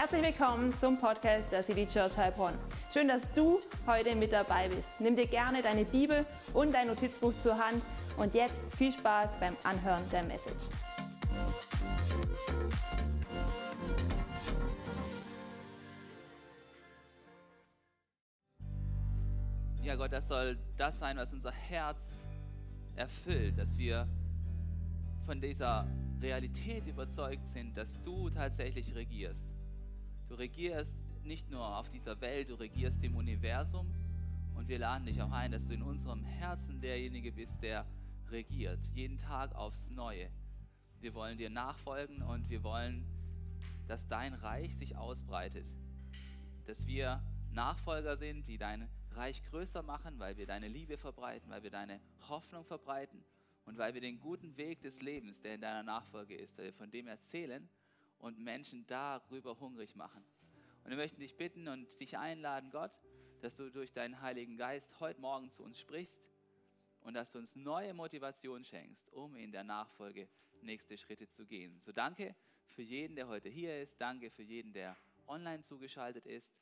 Herzlich willkommen zum Podcast der City Church Heilbronn. Schön, dass du heute mit dabei bist. Nimm dir gerne deine Bibel und dein Notizbuch zur Hand und jetzt viel Spaß beim Anhören der Message. Ja, Gott, das soll das sein, was unser Herz erfüllt, dass wir von dieser Realität überzeugt sind, dass du tatsächlich regierst. Du regierst nicht nur auf dieser Welt, du regierst im Universum und wir laden dich auch ein, dass du in unserem Herzen derjenige bist, der regiert, jeden Tag aufs Neue. Wir wollen dir nachfolgen und wir wollen, dass dein Reich sich ausbreitet, dass wir Nachfolger sind, die dein Reich größer machen, weil wir deine Liebe verbreiten, weil wir deine Hoffnung verbreiten und weil wir den guten Weg des Lebens, der in deiner Nachfolge ist, wir von dem erzählen und Menschen darüber hungrig machen. Und wir möchten dich bitten und dich einladen, Gott, dass du durch deinen Heiligen Geist heute Morgen zu uns sprichst und dass du uns neue Motivation schenkst, um in der Nachfolge nächste Schritte zu gehen. So danke für jeden, der heute hier ist. Danke für jeden, der online zugeschaltet ist.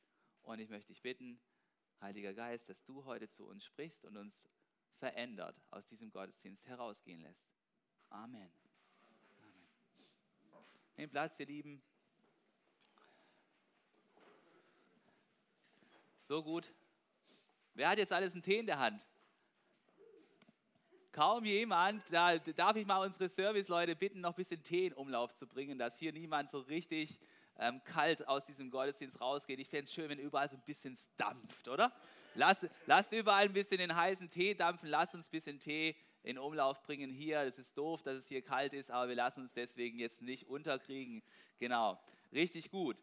Und ich möchte dich bitten, Heiliger Geist, dass du heute zu uns sprichst und uns verändert aus diesem Gottesdienst herausgehen lässt. Amen. Nehmt Platz, ihr Lieben. So gut. Wer hat jetzt alles einen Tee in der Hand? Kaum jemand. Da darf ich mal unsere Serviceleute bitten, noch ein bisschen Tee in Umlauf zu bringen, dass hier niemand so richtig ähm, kalt aus diesem Gottesdienst rausgeht. Ich fände es schön, wenn überall so ein bisschen dampft, oder? Lass, lasst überall ein bisschen den heißen Tee dampfen. Lasst uns ein bisschen Tee in Umlauf bringen hier. Es ist doof, dass es hier kalt ist, aber wir lassen uns deswegen jetzt nicht unterkriegen. Genau, richtig gut.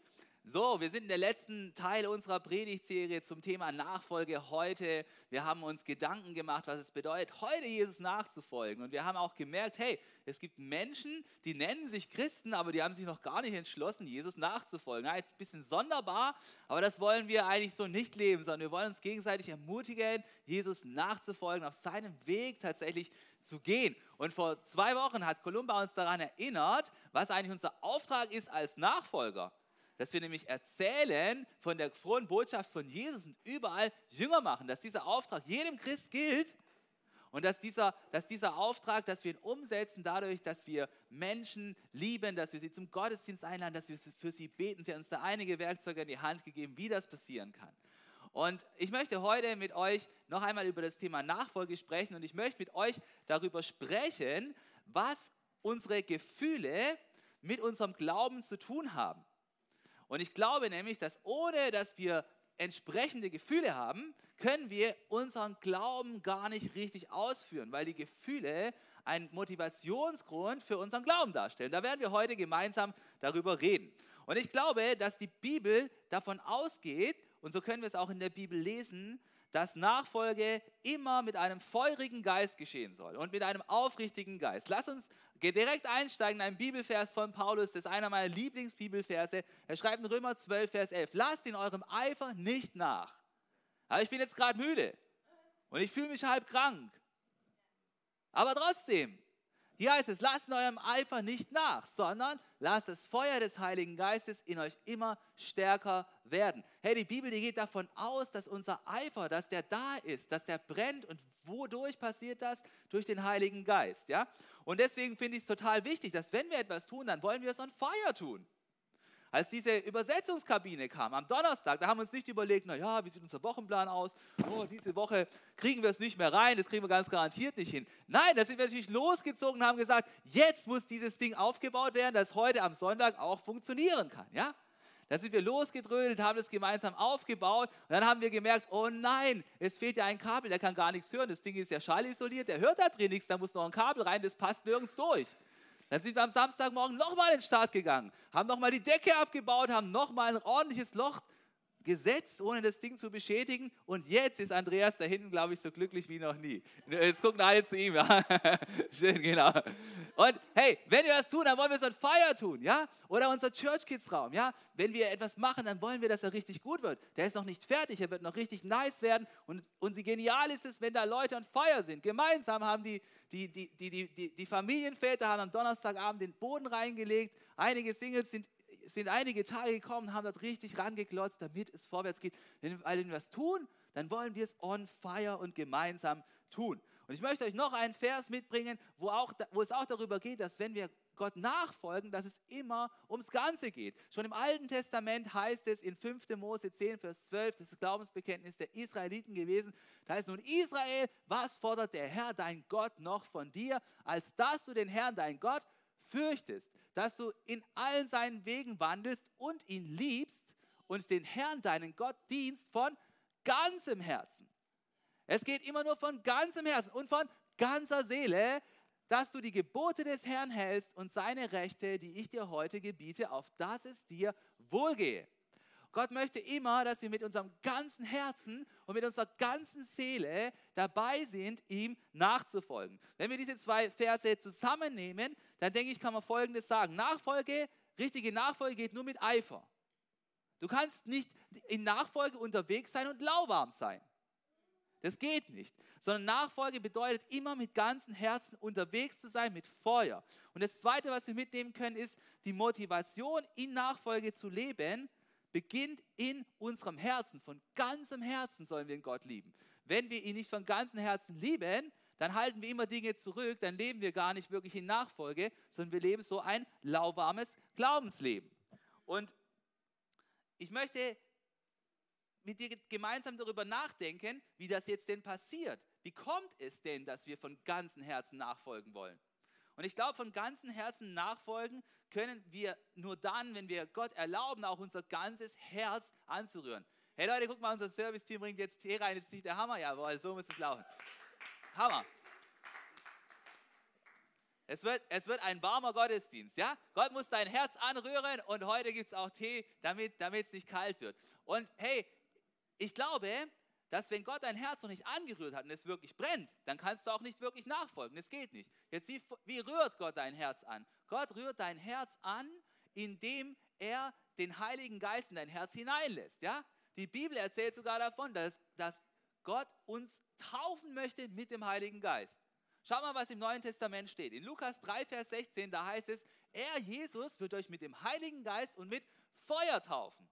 So, wir sind in der letzten Teil unserer Predigtserie zum Thema Nachfolge heute. Wir haben uns Gedanken gemacht, was es bedeutet, heute Jesus nachzufolgen. Und wir haben auch gemerkt, hey, es gibt Menschen, die nennen sich Christen, aber die haben sich noch gar nicht entschlossen, Jesus nachzufolgen. Ja, ein bisschen sonderbar, aber das wollen wir eigentlich so nicht leben, sondern wir wollen uns gegenseitig ermutigen, Jesus nachzufolgen, auf seinem Weg tatsächlich zu gehen. Und vor zwei Wochen hat Kolumba uns daran erinnert, was eigentlich unser Auftrag ist als Nachfolger dass wir nämlich erzählen von der frohen Botschaft von Jesus und überall Jünger machen, dass dieser Auftrag jedem Christ gilt und dass dieser, dass dieser Auftrag, dass wir ihn umsetzen dadurch, dass wir Menschen lieben, dass wir sie zum Gottesdienst einladen, dass wir für sie beten. Sie haben uns da einige Werkzeuge in die Hand gegeben, wie das passieren kann. Und ich möchte heute mit euch noch einmal über das Thema Nachfolge sprechen und ich möchte mit euch darüber sprechen, was unsere Gefühle mit unserem Glauben zu tun haben. Und ich glaube nämlich, dass ohne dass wir entsprechende Gefühle haben, können wir unseren Glauben gar nicht richtig ausführen, weil die Gefühle einen Motivationsgrund für unseren Glauben darstellen. Da werden wir heute gemeinsam darüber reden. Und ich glaube, dass die Bibel davon ausgeht, und so können wir es auch in der Bibel lesen, dass Nachfolge immer mit einem feurigen Geist geschehen soll und mit einem aufrichtigen Geist. Lass uns direkt einsteigen in einen Bibelvers von Paulus, das ist einer meiner Lieblingsbibelverse. Er schreibt in Römer 12, Vers 11, lasst in eurem Eifer nicht nach. Aber ich bin jetzt gerade müde und ich fühle mich halb krank. Aber trotzdem, hier heißt es, lasst in eurem Eifer nicht nach, sondern lasst das Feuer des Heiligen Geistes in euch immer stärker werden. Hey, die Bibel, die geht davon aus, dass unser Eifer, dass der da ist, dass der brennt. Und wodurch passiert das? Durch den Heiligen Geist. Ja? Und deswegen finde ich es total wichtig, dass wenn wir etwas tun, dann wollen wir es on fire tun. Als diese Übersetzungskabine kam am Donnerstag, da haben wir uns nicht überlegt, naja, wie sieht unser Wochenplan aus? Oh, diese Woche kriegen wir es nicht mehr rein, das kriegen wir ganz garantiert nicht hin. Nein, da sind wir natürlich losgezogen und haben gesagt, jetzt muss dieses Ding aufgebaut werden, das heute am Sonntag auch funktionieren kann. Ja? Da sind wir losgedrödelt, haben es gemeinsam aufgebaut und dann haben wir gemerkt, oh nein, es fehlt ja ein Kabel, der kann gar nichts hören. Das Ding ist ja schallisoliert, der hört da drin nichts, da muss noch ein Kabel rein, das passt nirgends durch. Dann sind wir am Samstagmorgen nochmal in den Start gegangen, haben nochmal die Decke abgebaut, haben nochmal ein ordentliches Loch gesetzt, ohne das Ding zu beschädigen. Und jetzt ist Andreas da hinten, glaube ich, so glücklich wie noch nie. Jetzt gucken alle zu ihm. Ja? Schön, genau. Und hey, wenn wir das tun, dann wollen wir es an Feier tun, ja? Oder unser Church Kids Raum, ja? Wenn wir etwas machen, dann wollen wir, dass er richtig gut wird. Der ist noch nicht fertig, er wird noch richtig nice werden. Und, und wie genial ist es, wenn da Leute an Feier sind. Gemeinsam haben die, die, die, die, die, die Familienväter haben am Donnerstagabend den Boden reingelegt. Einige Singles sind sind einige Tage gekommen, haben dort richtig rangeklotzt, damit es vorwärts geht. Denn wenn wir was tun, dann wollen wir es on fire und gemeinsam tun. Und ich möchte euch noch einen Vers mitbringen, wo, auch, wo es auch darüber geht, dass wenn wir Gott nachfolgen, dass es immer ums Ganze geht. Schon im Alten Testament heißt es in 5. Mose 10, Vers 12, das ist das Glaubensbekenntnis der Israeliten gewesen, da heißt nun Israel, was fordert der Herr, dein Gott, noch von dir, als dass du den Herrn, dein Gott, fürchtest, dass du in allen seinen Wegen wandelst und ihn liebst und den Herrn, deinen Gott, dienst von ganzem Herzen. Es geht immer nur von ganzem Herzen und von ganzer Seele, dass du die Gebote des Herrn hältst und seine Rechte, die ich dir heute gebiete, auf dass es dir wohlgehe. Gott möchte immer, dass wir mit unserem ganzen Herzen und mit unserer ganzen Seele dabei sind, ihm nachzufolgen. Wenn wir diese zwei Verse zusammennehmen, dann denke ich, kann man Folgendes sagen. Nachfolge, richtige Nachfolge geht nur mit Eifer. Du kannst nicht in Nachfolge unterwegs sein und lauwarm sein. Das geht nicht. Sondern Nachfolge bedeutet immer mit ganzem Herzen unterwegs zu sein, mit Feuer. Und das Zweite, was wir mitnehmen können, ist die Motivation, in Nachfolge zu leben, beginnt in unserem Herzen. Von ganzem Herzen sollen wir Gott lieben. Wenn wir ihn nicht von ganzem Herzen lieben, dann halten wir immer Dinge zurück, dann leben wir gar nicht wirklich in Nachfolge, sondern wir leben so ein lauwarmes Glaubensleben. Und ich möchte mit dir gemeinsam darüber nachdenken, wie das jetzt denn passiert. Wie kommt es denn, dass wir von ganzem Herzen nachfolgen wollen? Und ich glaube, von ganzem Herzen nachfolgen können wir nur dann, wenn wir Gott erlauben, auch unser ganzes Herz anzurühren. Hey Leute, guck mal, unser Service-Team bringt jetzt Tee rein. Das ist nicht der Hammer? Jawohl, so muss es laufen. Hammer. Es wird, es wird ein warmer Gottesdienst, ja? Gott muss dein Herz anrühren und heute gibt es auch Tee, damit es nicht kalt wird. Und hey, ich glaube, dass wenn Gott dein Herz noch nicht angerührt hat und es wirklich brennt, dann kannst du auch nicht wirklich nachfolgen. Das geht nicht. Jetzt, wie, wie rührt Gott dein Herz an? Gott rührt dein Herz an, indem er den Heiligen Geist in dein Herz hineinlässt. Ja? Die Bibel erzählt sogar davon, dass, dass Gott uns taufen möchte mit dem Heiligen Geist. Schau mal, was im Neuen Testament steht. In Lukas 3, Vers 16, da heißt es, er, Jesus, wird euch mit dem Heiligen Geist und mit Feuer taufen.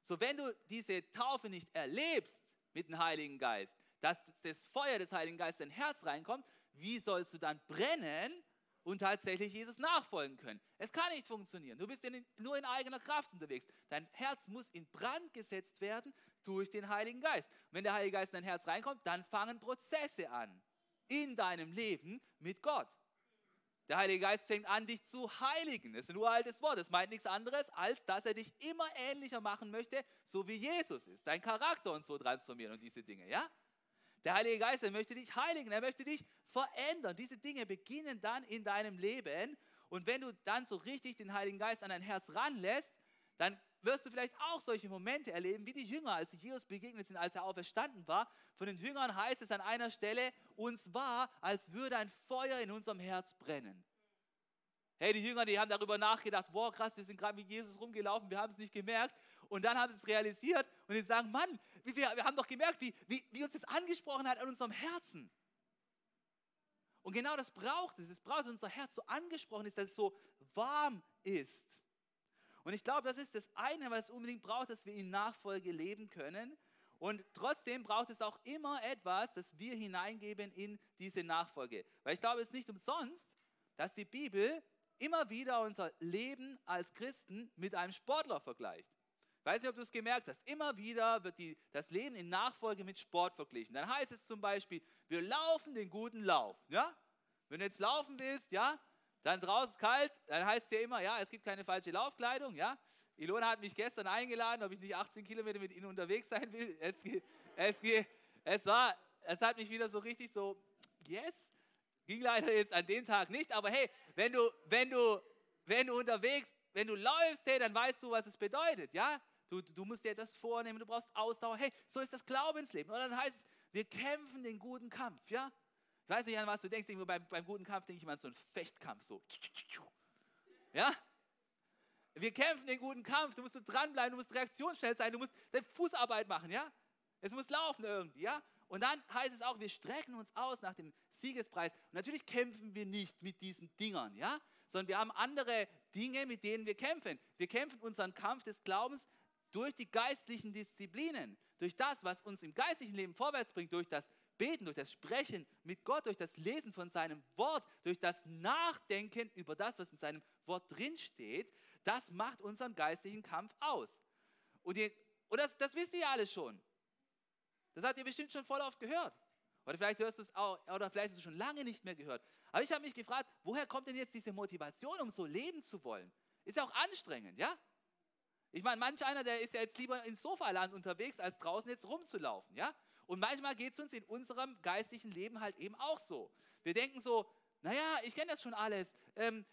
So, wenn du diese Taufe nicht erlebst, mit dem Heiligen Geist, dass das Feuer des Heiligen Geistes in dein Herz reinkommt, wie sollst du dann brennen und tatsächlich Jesus nachfolgen können? Es kann nicht funktionieren. Du bist in, nur in eigener Kraft unterwegs. Dein Herz muss in Brand gesetzt werden durch den Heiligen Geist. Und wenn der Heilige Geist in dein Herz reinkommt, dann fangen Prozesse an in deinem Leben mit Gott. Der Heilige Geist fängt an, dich zu heiligen. Das ist ein uraltes Wort. Das meint nichts anderes, als dass er dich immer ähnlicher machen möchte, so wie Jesus ist. Dein Charakter und so transformieren und diese Dinge, ja? Der Heilige Geist, er möchte dich heiligen, er möchte dich verändern. Diese Dinge beginnen dann in deinem Leben. Und wenn du dann so richtig den Heiligen Geist an dein Herz ranlässt, dann wirst du vielleicht auch solche Momente erleben, wie die Jünger, als sie Jesus begegnet sind, als er auferstanden war. Von den Jüngern heißt es an einer Stelle, uns war, als würde ein Feuer in unserem Herz brennen. Hey, die Jünger, die haben darüber nachgedacht, wow, krass, wir sind gerade mit Jesus rumgelaufen, wir haben es nicht gemerkt. Und dann haben sie es realisiert und sie sagen, Mann, wir, wir haben doch gemerkt, wie, wie, wie uns das angesprochen hat an unserem Herzen. Und genau das braucht es. Es braucht, dass unser Herz so angesprochen ist, dass es so warm ist. Und ich glaube, das ist das eine, was es unbedingt braucht, dass wir in Nachfolge leben können. Und trotzdem braucht es auch immer etwas, das wir hineingeben in diese Nachfolge. Weil ich glaube, es ist nicht umsonst, dass die Bibel immer wieder unser Leben als Christen mit einem Sportler vergleicht. Ich weiß nicht, ob du es gemerkt hast. Immer wieder wird die, das Leben in Nachfolge mit Sport verglichen. Dann heißt es zum Beispiel, wir laufen den guten Lauf. Ja? Wenn du jetzt laufen willst, ja, dann draußen kalt, dann heißt es ja immer, ja, es gibt keine falsche Laufkleidung, ja. Ilona hat mich gestern eingeladen, ob ich nicht 18 Kilometer mit ihnen unterwegs sein will. Es, es, es, war, es hat mich wieder so richtig so, yes, ging leider jetzt an dem Tag nicht, aber hey, wenn du, wenn du, wenn du unterwegs, wenn du läufst, hey, dann weißt du, was es bedeutet, ja. Du, du musst dir etwas vornehmen, du brauchst Ausdauer. Hey, so ist das Glaubensleben. Und dann heißt es, wir kämpfen den guten Kampf, ja. Ich weiß nicht, an was du denkst, beim, beim guten Kampf denke ich immer an so einen Fechtkampf, so. Ja? Wir kämpfen den guten Kampf, du musst dranbleiben, du musst reaktionsschnell sein, du musst deine Fußarbeit machen, ja? Es muss laufen irgendwie, ja? Und dann heißt es auch, wir strecken uns aus nach dem Siegespreis. Und natürlich kämpfen wir nicht mit diesen Dingern, ja? Sondern wir haben andere Dinge, mit denen wir kämpfen. Wir kämpfen unseren Kampf des Glaubens durch die geistlichen Disziplinen, durch das, was uns im geistlichen Leben vorwärts bringt, durch das Beten, durch das Sprechen mit Gott, durch das Lesen von seinem Wort, durch das Nachdenken über das, was in seinem Wort drinsteht, das macht unseren geistlichen Kampf aus. Und, ihr, und das, das wisst ihr ja alles schon. Das habt ihr bestimmt schon voll oft gehört. Oder vielleicht hörst du es auch, oder vielleicht hast du es schon lange nicht mehr gehört. Aber ich habe mich gefragt, woher kommt denn jetzt diese Motivation, um so leben zu wollen? Ist ja auch anstrengend, ja? Ich meine, manch einer, der ist ja jetzt lieber ins Sofaland unterwegs, als draußen jetzt rumzulaufen, ja? Und manchmal geht es uns in unserem geistlichen Leben halt eben auch so. Wir denken so, naja, ich kenne das schon alles. Ähm,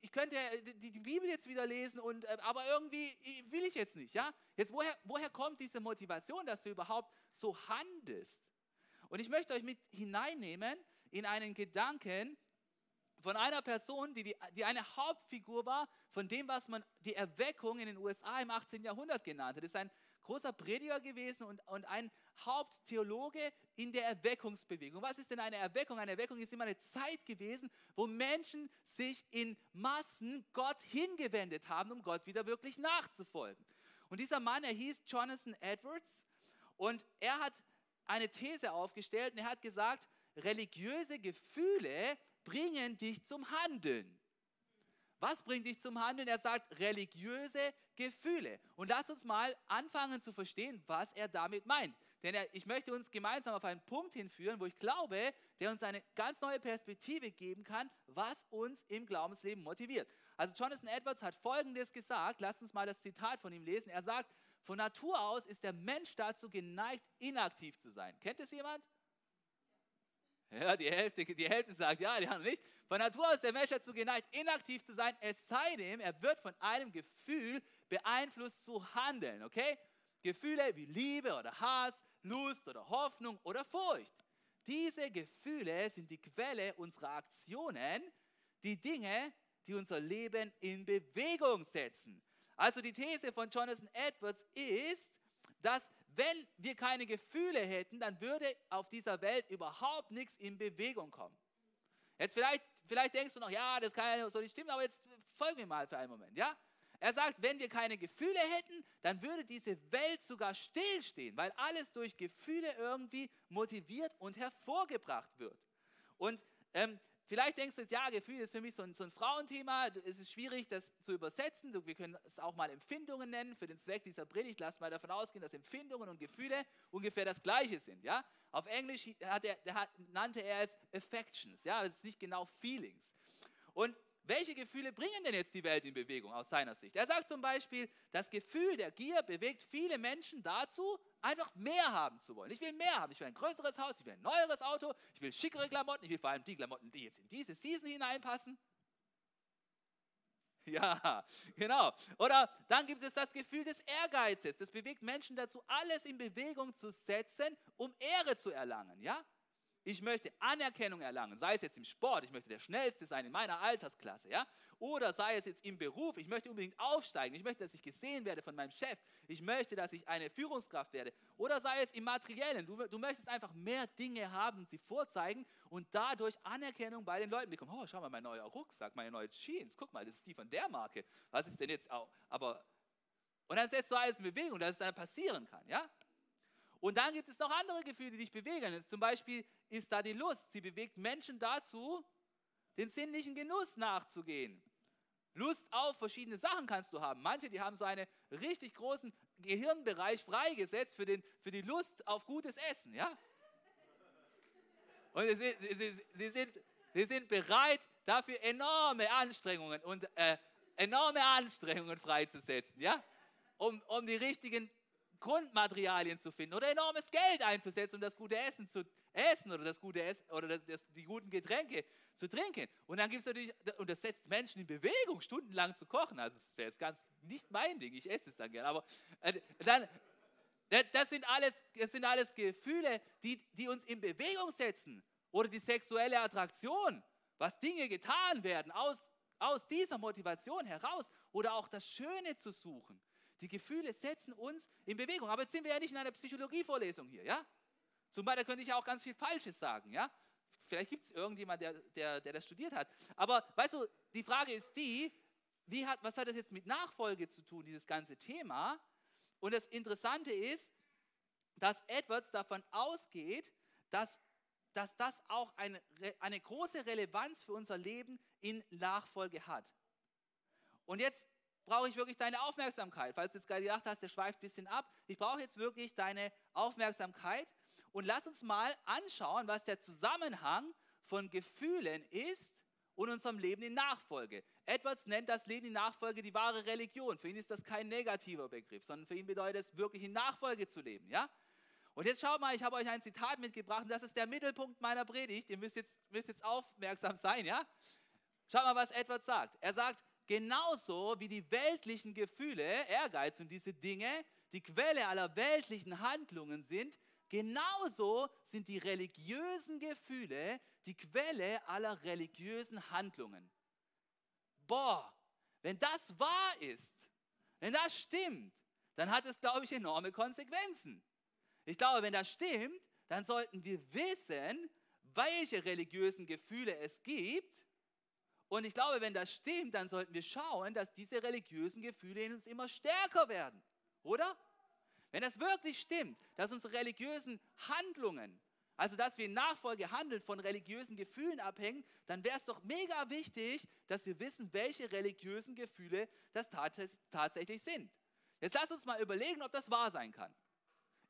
ich könnte die, Bibel jetzt wieder lesen, und, äh, aber irgendwie will ich jetzt nicht. Ja? Jetzt, woher, woher kommt diese Motivation, dass du überhaupt so handelst? Und ich möchte euch mit hineinnehmen in einen Gedanken von einer Person, die, die, die eine Hauptfigur war von dem, was man die Erweckung in den USA im 18. Jahrhundert genannt hat. Das ist ein großer Prediger gewesen und, und ein Haupttheologe in der Erweckungsbewegung. Was ist denn eine Erweckung? Eine Erweckung ist immer eine Zeit gewesen, wo Menschen sich in Massen Gott hingewendet haben, um Gott wieder wirklich nachzufolgen. Und dieser Mann, er hieß Jonathan Edwards und er hat eine These aufgestellt und er hat gesagt, religiöse Gefühle bringen dich zum Handeln. Was bringt dich zum Handeln? Er sagt religiöse Gefühle. Und lass uns mal anfangen zu verstehen, was er damit meint. Denn er, ich möchte uns gemeinsam auf einen Punkt hinführen, wo ich glaube, der uns eine ganz neue Perspektive geben kann, was uns im Glaubensleben motiviert. Also Jonathan Edwards hat Folgendes gesagt. Lass uns mal das Zitat von ihm lesen. Er sagt, von Natur aus ist der Mensch dazu geneigt, inaktiv zu sein. Kennt es jemand? Ja, die Hälfte, die Hälfte sagt ja, die anderen nicht. Von Natur aus der Mensch dazu geneigt, inaktiv zu sein, es sei denn, er wird von einem Gefühl beeinflusst zu handeln, okay? Gefühle wie Liebe oder Hass, Lust oder Hoffnung oder Furcht. Diese Gefühle sind die Quelle unserer Aktionen, die Dinge, die unser Leben in Bewegung setzen. Also die These von Jonathan Edwards ist, dass wenn wir keine Gefühle hätten, dann würde auf dieser Welt überhaupt nichts in Bewegung kommen. Jetzt vielleicht, vielleicht denkst du noch, ja, das kann ja so nicht stimmen, aber jetzt folge mir mal für einen Moment, ja? Er sagt, wenn wir keine Gefühle hätten, dann würde diese Welt sogar stillstehen, weil alles durch Gefühle irgendwie motiviert und hervorgebracht wird. Und ähm, Vielleicht denkst du jetzt, ja, Gefühl ist für mich so ein, so ein Frauenthema. Es ist schwierig, das zu übersetzen. Wir können es auch mal Empfindungen nennen. Für den Zweck dieser Predigt lass mal davon ausgehen, dass Empfindungen und Gefühle ungefähr das Gleiche sind. Ja? Auf Englisch er, nannte er es Affections. Ja? Das ist nicht genau Feelings. Und welche Gefühle bringen denn jetzt die Welt in Bewegung aus seiner Sicht? Er sagt zum Beispiel, das Gefühl der Gier bewegt viele Menschen dazu, einfach mehr haben zu wollen. Ich will mehr haben. Ich will ein größeres Haus, ich will ein neueres Auto, ich will schickere Klamotten, ich will vor allem die Klamotten, die jetzt in diese Season hineinpassen. Ja, genau. Oder dann gibt es das Gefühl des Ehrgeizes. Das bewegt Menschen dazu, alles in Bewegung zu setzen, um Ehre zu erlangen. Ja? Ich möchte Anerkennung erlangen, sei es jetzt im Sport, ich möchte der Schnellste sein in meiner Altersklasse, ja, oder sei es jetzt im Beruf, ich möchte unbedingt aufsteigen, ich möchte, dass ich gesehen werde von meinem Chef, ich möchte, dass ich eine Führungskraft werde, oder sei es im Materiellen, du, du möchtest einfach mehr Dinge haben, sie vorzeigen und dadurch Anerkennung bei den Leuten bekommen. Oh, schau mal, mein neuer Rucksack, meine neue Jeans, guck mal, das ist die von der Marke. Was ist denn jetzt auch? Aber und dann setzt du alles in Bewegung, dass es dann passieren kann, ja? Und dann gibt es noch andere Gefühle, die dich bewegen. Zum Beispiel ist da die Lust. Sie bewegt Menschen dazu, den sinnlichen Genuss nachzugehen. Lust auf verschiedene Sachen kannst du haben. Manche, die haben so einen richtig großen Gehirnbereich freigesetzt für, den, für die Lust auf gutes Essen. Ja? Und sie, sie, sie, sind, sie sind bereit, dafür enorme Anstrengungen und äh, enorme Anstrengungen freizusetzen, ja? um, um die richtigen Grundmaterialien zu finden oder enormes Geld einzusetzen, um das gute Essen zu essen oder das gute Essen oder das, das, die guten Getränke zu trinken. Und dann gibt es natürlich, und das setzt Menschen in Bewegung, stundenlang zu kochen. Also das wäre jetzt ganz nicht mein Ding, ich esse es dann gerne. Aber äh, dann, das sind alles, das sind alles Gefühle, die, die uns in Bewegung setzen. Oder die sexuelle Attraktion, was Dinge getan werden aus, aus dieser Motivation heraus. Oder auch das Schöne zu suchen. Die Gefühle setzen uns in Bewegung. Aber jetzt sind wir ja nicht in einer Psychologievorlesung hier, ja? Zumal da könnte ich auch ganz viel Falsches sagen, ja? Vielleicht gibt es irgendjemand, der, der, der das studiert hat. Aber weißt du, die Frage ist die, wie hat, was hat das jetzt mit Nachfolge zu tun, dieses ganze Thema? Und das Interessante ist, dass Edwards davon ausgeht, dass, dass das auch eine, eine große Relevanz für unser Leben in Nachfolge hat. Und jetzt brauche ich wirklich deine Aufmerksamkeit. Falls du jetzt gerade gedacht hast, der schweift ein bisschen ab. Ich brauche jetzt wirklich deine Aufmerksamkeit. Und lass uns mal anschauen, was der Zusammenhang von Gefühlen ist und unserem Leben in Nachfolge. Edwards nennt das Leben in Nachfolge die wahre Religion. Für ihn ist das kein negativer Begriff, sondern für ihn bedeutet es wirklich in Nachfolge zu leben. Ja? Und jetzt schaut mal, ich habe euch ein Zitat mitgebracht und das ist der Mittelpunkt meiner Predigt. Ihr müsst jetzt, müsst jetzt aufmerksam sein. Ja? Schaut mal, was Edwards sagt. Er sagt, genauso wie die weltlichen Gefühle, Ehrgeiz und diese Dinge, die Quelle aller weltlichen Handlungen sind, genauso sind die religiösen Gefühle die Quelle aller religiösen Handlungen. Boah, wenn das wahr ist, wenn das stimmt, dann hat es, glaube ich, enorme Konsequenzen. Ich glaube, wenn das stimmt, dann sollten wir wissen, welche religiösen Gefühle es gibt und ich glaube, wenn das stimmt, dann sollten wir schauen, dass diese religiösen Gefühle in uns immer stärker werden. Oder? Wenn das wirklich stimmt, dass unsere religiösen Handlungen, also dass wir in Nachfolge handeln, von religiösen Gefühlen abhängen, dann wäre es doch mega wichtig, dass wir wissen, welche religiösen Gefühle das tatsächlich sind. Jetzt lass uns mal überlegen, ob das wahr sein kann.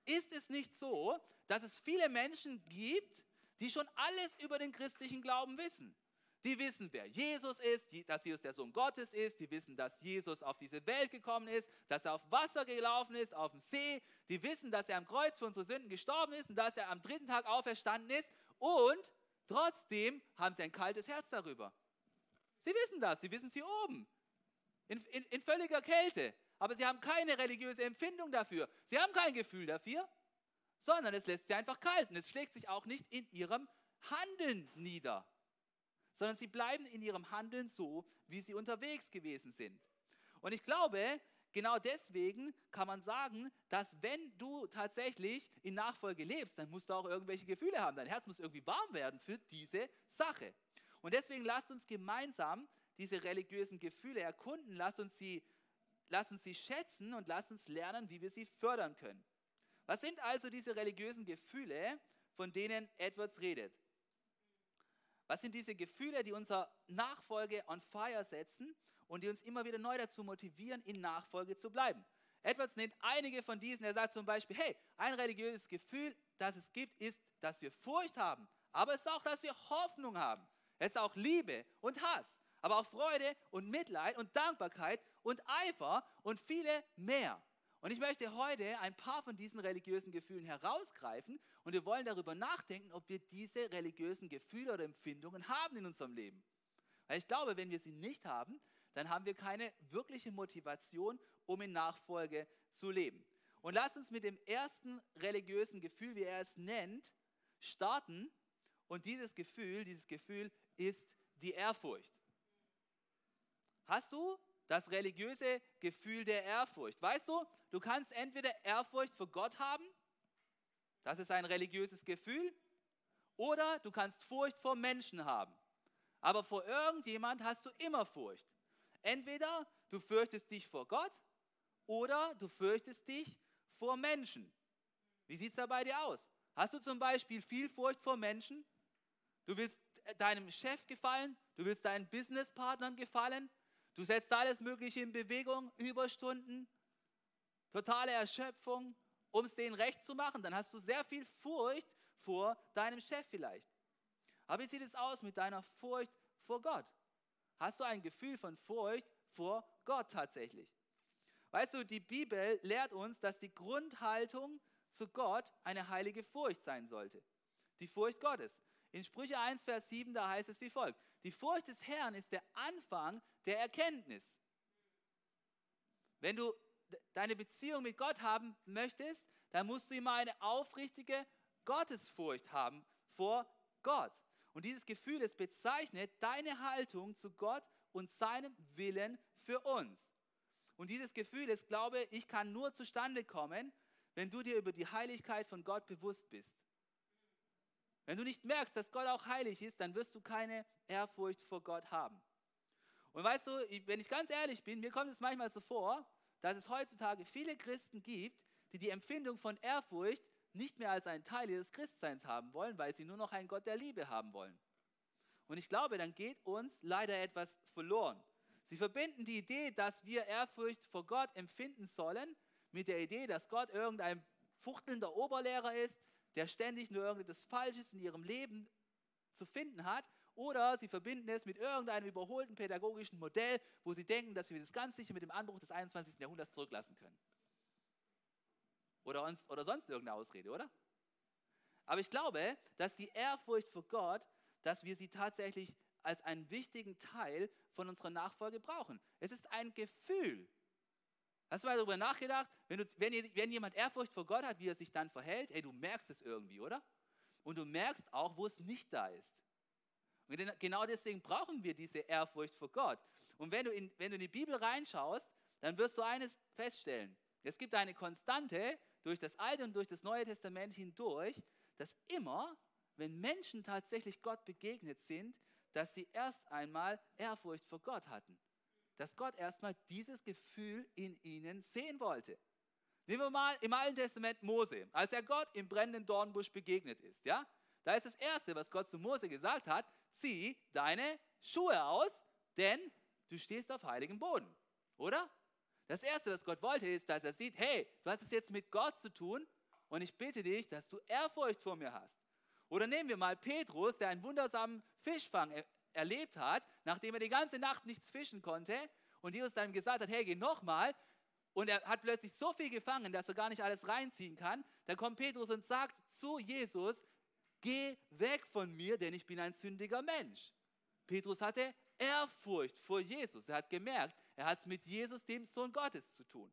Ist es nicht so, dass es viele Menschen gibt, die schon alles über den christlichen Glauben wissen? Die wissen, wer Jesus ist, dass Jesus der Sohn Gottes ist. Die wissen, dass Jesus auf diese Welt gekommen ist, dass er auf Wasser gelaufen ist, auf dem See. Die wissen, dass er am Kreuz für unsere Sünden gestorben ist und dass er am dritten Tag auferstanden ist. Und trotzdem haben sie ein kaltes Herz darüber. Sie wissen das, sie wissen es hier oben. In, in, in völliger Kälte. Aber sie haben keine religiöse Empfindung dafür. Sie haben kein Gefühl dafür, sondern es lässt sie einfach kalt. Und es schlägt sich auch nicht in ihrem Handeln nieder sondern sie bleiben in ihrem Handeln so, wie sie unterwegs gewesen sind. Und ich glaube, genau deswegen kann man sagen, dass wenn du tatsächlich in Nachfolge lebst, dann musst du auch irgendwelche Gefühle haben. Dein Herz muss irgendwie warm werden für diese Sache. Und deswegen lasst uns gemeinsam diese religiösen Gefühle erkunden, lasst uns sie, lasst uns sie schätzen und lasst uns lernen, wie wir sie fördern können. Was sind also diese religiösen Gefühle, von denen Edwards redet? Was sind diese Gefühle, die unser Nachfolge on fire setzen und die uns immer wieder neu dazu motivieren, in Nachfolge zu bleiben? Edwards nennt einige von diesen. Er sagt zum Beispiel, hey, ein religiöses Gefühl, das es gibt, ist, dass wir Furcht haben. Aber es ist auch, dass wir Hoffnung haben. Es ist auch Liebe und Hass, aber auch Freude und Mitleid und Dankbarkeit und Eifer und viele mehr. Und ich möchte heute ein paar von diesen religiösen Gefühlen herausgreifen und wir wollen darüber nachdenken, ob wir diese religiösen Gefühle oder Empfindungen haben in unserem Leben. Weil ich glaube, wenn wir sie nicht haben, dann haben wir keine wirkliche Motivation, um in Nachfolge zu leben. Und lass uns mit dem ersten religiösen Gefühl, wie er es nennt, starten. Und dieses Gefühl, dieses Gefühl ist die Ehrfurcht. Hast du das religiöse Gefühl der Ehrfurcht. Weißt du, du kannst entweder Ehrfurcht vor Gott haben, das ist ein religiöses Gefühl, oder du kannst Furcht vor Menschen haben. Aber vor irgendjemand hast du immer Furcht. Entweder du fürchtest dich vor Gott oder du fürchtest dich vor Menschen. Wie sieht es da bei dir aus? Hast du zum Beispiel viel Furcht vor Menschen? Du willst deinem Chef gefallen, du willst deinen Businesspartnern gefallen, Du setzt alles Mögliche in Bewegung, Überstunden, totale Erschöpfung, um es denen recht zu machen. Dann hast du sehr viel Furcht vor deinem Chef vielleicht. Aber wie sieht es aus mit deiner Furcht vor Gott? Hast du ein Gefühl von Furcht vor Gott tatsächlich? Weißt du, die Bibel lehrt uns, dass die Grundhaltung zu Gott eine heilige Furcht sein sollte. Die Furcht Gottes. In Sprüche 1, Vers 7, da heißt es wie folgt. Die Furcht des Herrn ist der Anfang der Erkenntnis. Wenn du deine Beziehung mit Gott haben möchtest, dann musst du immer eine aufrichtige Gottesfurcht haben vor Gott. Und dieses Gefühl, es bezeichnet deine Haltung zu Gott und seinem Willen für uns. Und dieses Gefühl, es glaube ich, kann nur zustande kommen, wenn du dir über die Heiligkeit von Gott bewusst bist. Wenn du nicht merkst, dass Gott auch heilig ist, dann wirst du keine Ehrfurcht vor Gott haben. Und weißt du, wenn ich ganz ehrlich bin, mir kommt es manchmal so vor, dass es heutzutage viele Christen gibt, die die Empfindung von Ehrfurcht nicht mehr als einen Teil ihres Christseins haben wollen, weil sie nur noch einen Gott der Liebe haben wollen. Und ich glaube, dann geht uns leider etwas verloren. Sie verbinden die Idee, dass wir Ehrfurcht vor Gott empfinden sollen, mit der Idee, dass Gott irgendein fuchtelnder Oberlehrer ist, der ständig nur irgendetwas Falsches in ihrem Leben zu finden hat. Oder sie verbinden es mit irgendeinem überholten pädagogischen Modell, wo sie denken, dass wir das ganz sicher mit dem Anbruch des 21. Jahrhunderts zurücklassen können. Oder, uns, oder sonst irgendeine Ausrede, oder? Aber ich glaube, dass die Ehrfurcht vor Gott, dass wir sie tatsächlich als einen wichtigen Teil von unserer Nachfolge brauchen. Es ist ein Gefühl. Hast du mal darüber nachgedacht, wenn, du, wenn, wenn jemand Ehrfurcht vor Gott hat, wie er sich dann verhält? Ey, du merkst es irgendwie, oder? Und du merkst auch, wo es nicht da ist. Und genau deswegen brauchen wir diese Ehrfurcht vor Gott. Und wenn du, in, wenn du in die Bibel reinschaust, dann wirst du eines feststellen. Es gibt eine Konstante durch das Alte und durch das Neue Testament hindurch, dass immer, wenn Menschen tatsächlich Gott begegnet sind, dass sie erst einmal Ehrfurcht vor Gott hatten. Dass Gott erstmal dieses Gefühl in ihnen sehen wollte. Nehmen wir mal im Alten Testament Mose, als er Gott im brennenden Dornbusch begegnet ist. Ja? Da ist das Erste, was Gott zu Mose gesagt hat, zieh deine Schuhe aus, denn du stehst auf heiligem Boden. Oder? Das Erste, was Gott wollte, ist, dass er sieht, hey, du hast es jetzt mit Gott zu tun und ich bitte dich, dass du Ehrfurcht vor mir hast. Oder nehmen wir mal Petrus, der einen wundersamen Fischfang er erlebt hat, nachdem er die ganze Nacht nichts fischen konnte und Jesus dann gesagt hat, hey, geh nochmal. Und er hat plötzlich so viel gefangen, dass er gar nicht alles reinziehen kann. Dann kommt Petrus und sagt zu Jesus, geh weg von mir, denn ich bin ein sündiger Mensch. Petrus hatte Ehrfurcht vor Jesus. Er hat gemerkt, er hat es mit Jesus, dem Sohn Gottes, zu tun.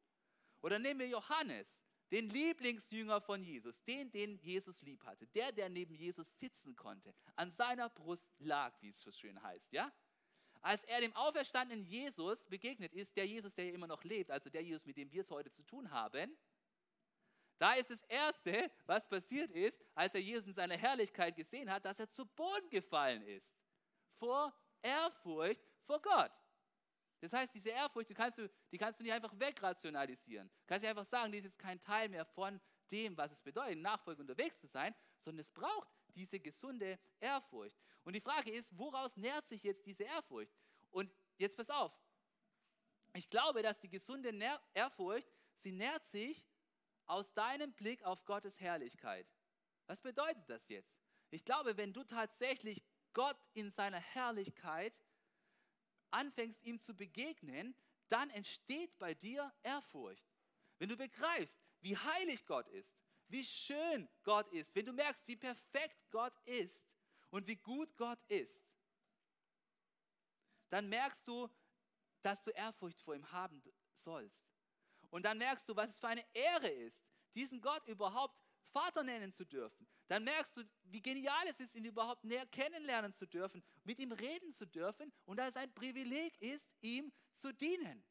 Oder nehmen wir Johannes den Lieblingsjünger von Jesus, den, den Jesus lieb hatte, der, der neben Jesus sitzen konnte, an seiner Brust lag, wie es so schön heißt, ja? Als er dem auferstandenen Jesus begegnet ist, der Jesus, der immer noch lebt, also der Jesus, mit dem wir es heute zu tun haben, da ist das Erste, was passiert ist, als er Jesus in seiner Herrlichkeit gesehen hat, dass er zu Boden gefallen ist. Vor Ehrfurcht vor Gott. Das heißt, diese Ehrfurcht, die kannst du, die kannst du nicht einfach wegrationalisieren. Du kannst nicht einfach sagen, die ist jetzt kein Teil mehr von dem, was es bedeutet, Nachfolge unterwegs zu sein, sondern es braucht diese gesunde Ehrfurcht. Und die Frage ist, woraus nährt sich jetzt diese Ehrfurcht? Und jetzt pass auf. Ich glaube, dass die gesunde Ehrfurcht, sie nährt sich aus deinem Blick auf Gottes Herrlichkeit. Was bedeutet das jetzt? Ich glaube, wenn du tatsächlich Gott in seiner Herrlichkeit anfängst, ihm zu begegnen, dann entsteht bei dir Ehrfurcht. Wenn du begreifst, wie heilig Gott ist, wie schön Gott ist, wenn du merkst, wie perfekt Gott ist und wie gut Gott ist, dann merkst du, dass du Ehrfurcht vor ihm haben sollst. Und dann merkst du, was es für eine Ehre ist, diesen Gott überhaupt Vater nennen zu dürfen, dann merkst du, wie genial es ist, ihn überhaupt näher kennenlernen zu dürfen, mit ihm reden zu dürfen und dass es ein Privileg ist, ihm zu dienen.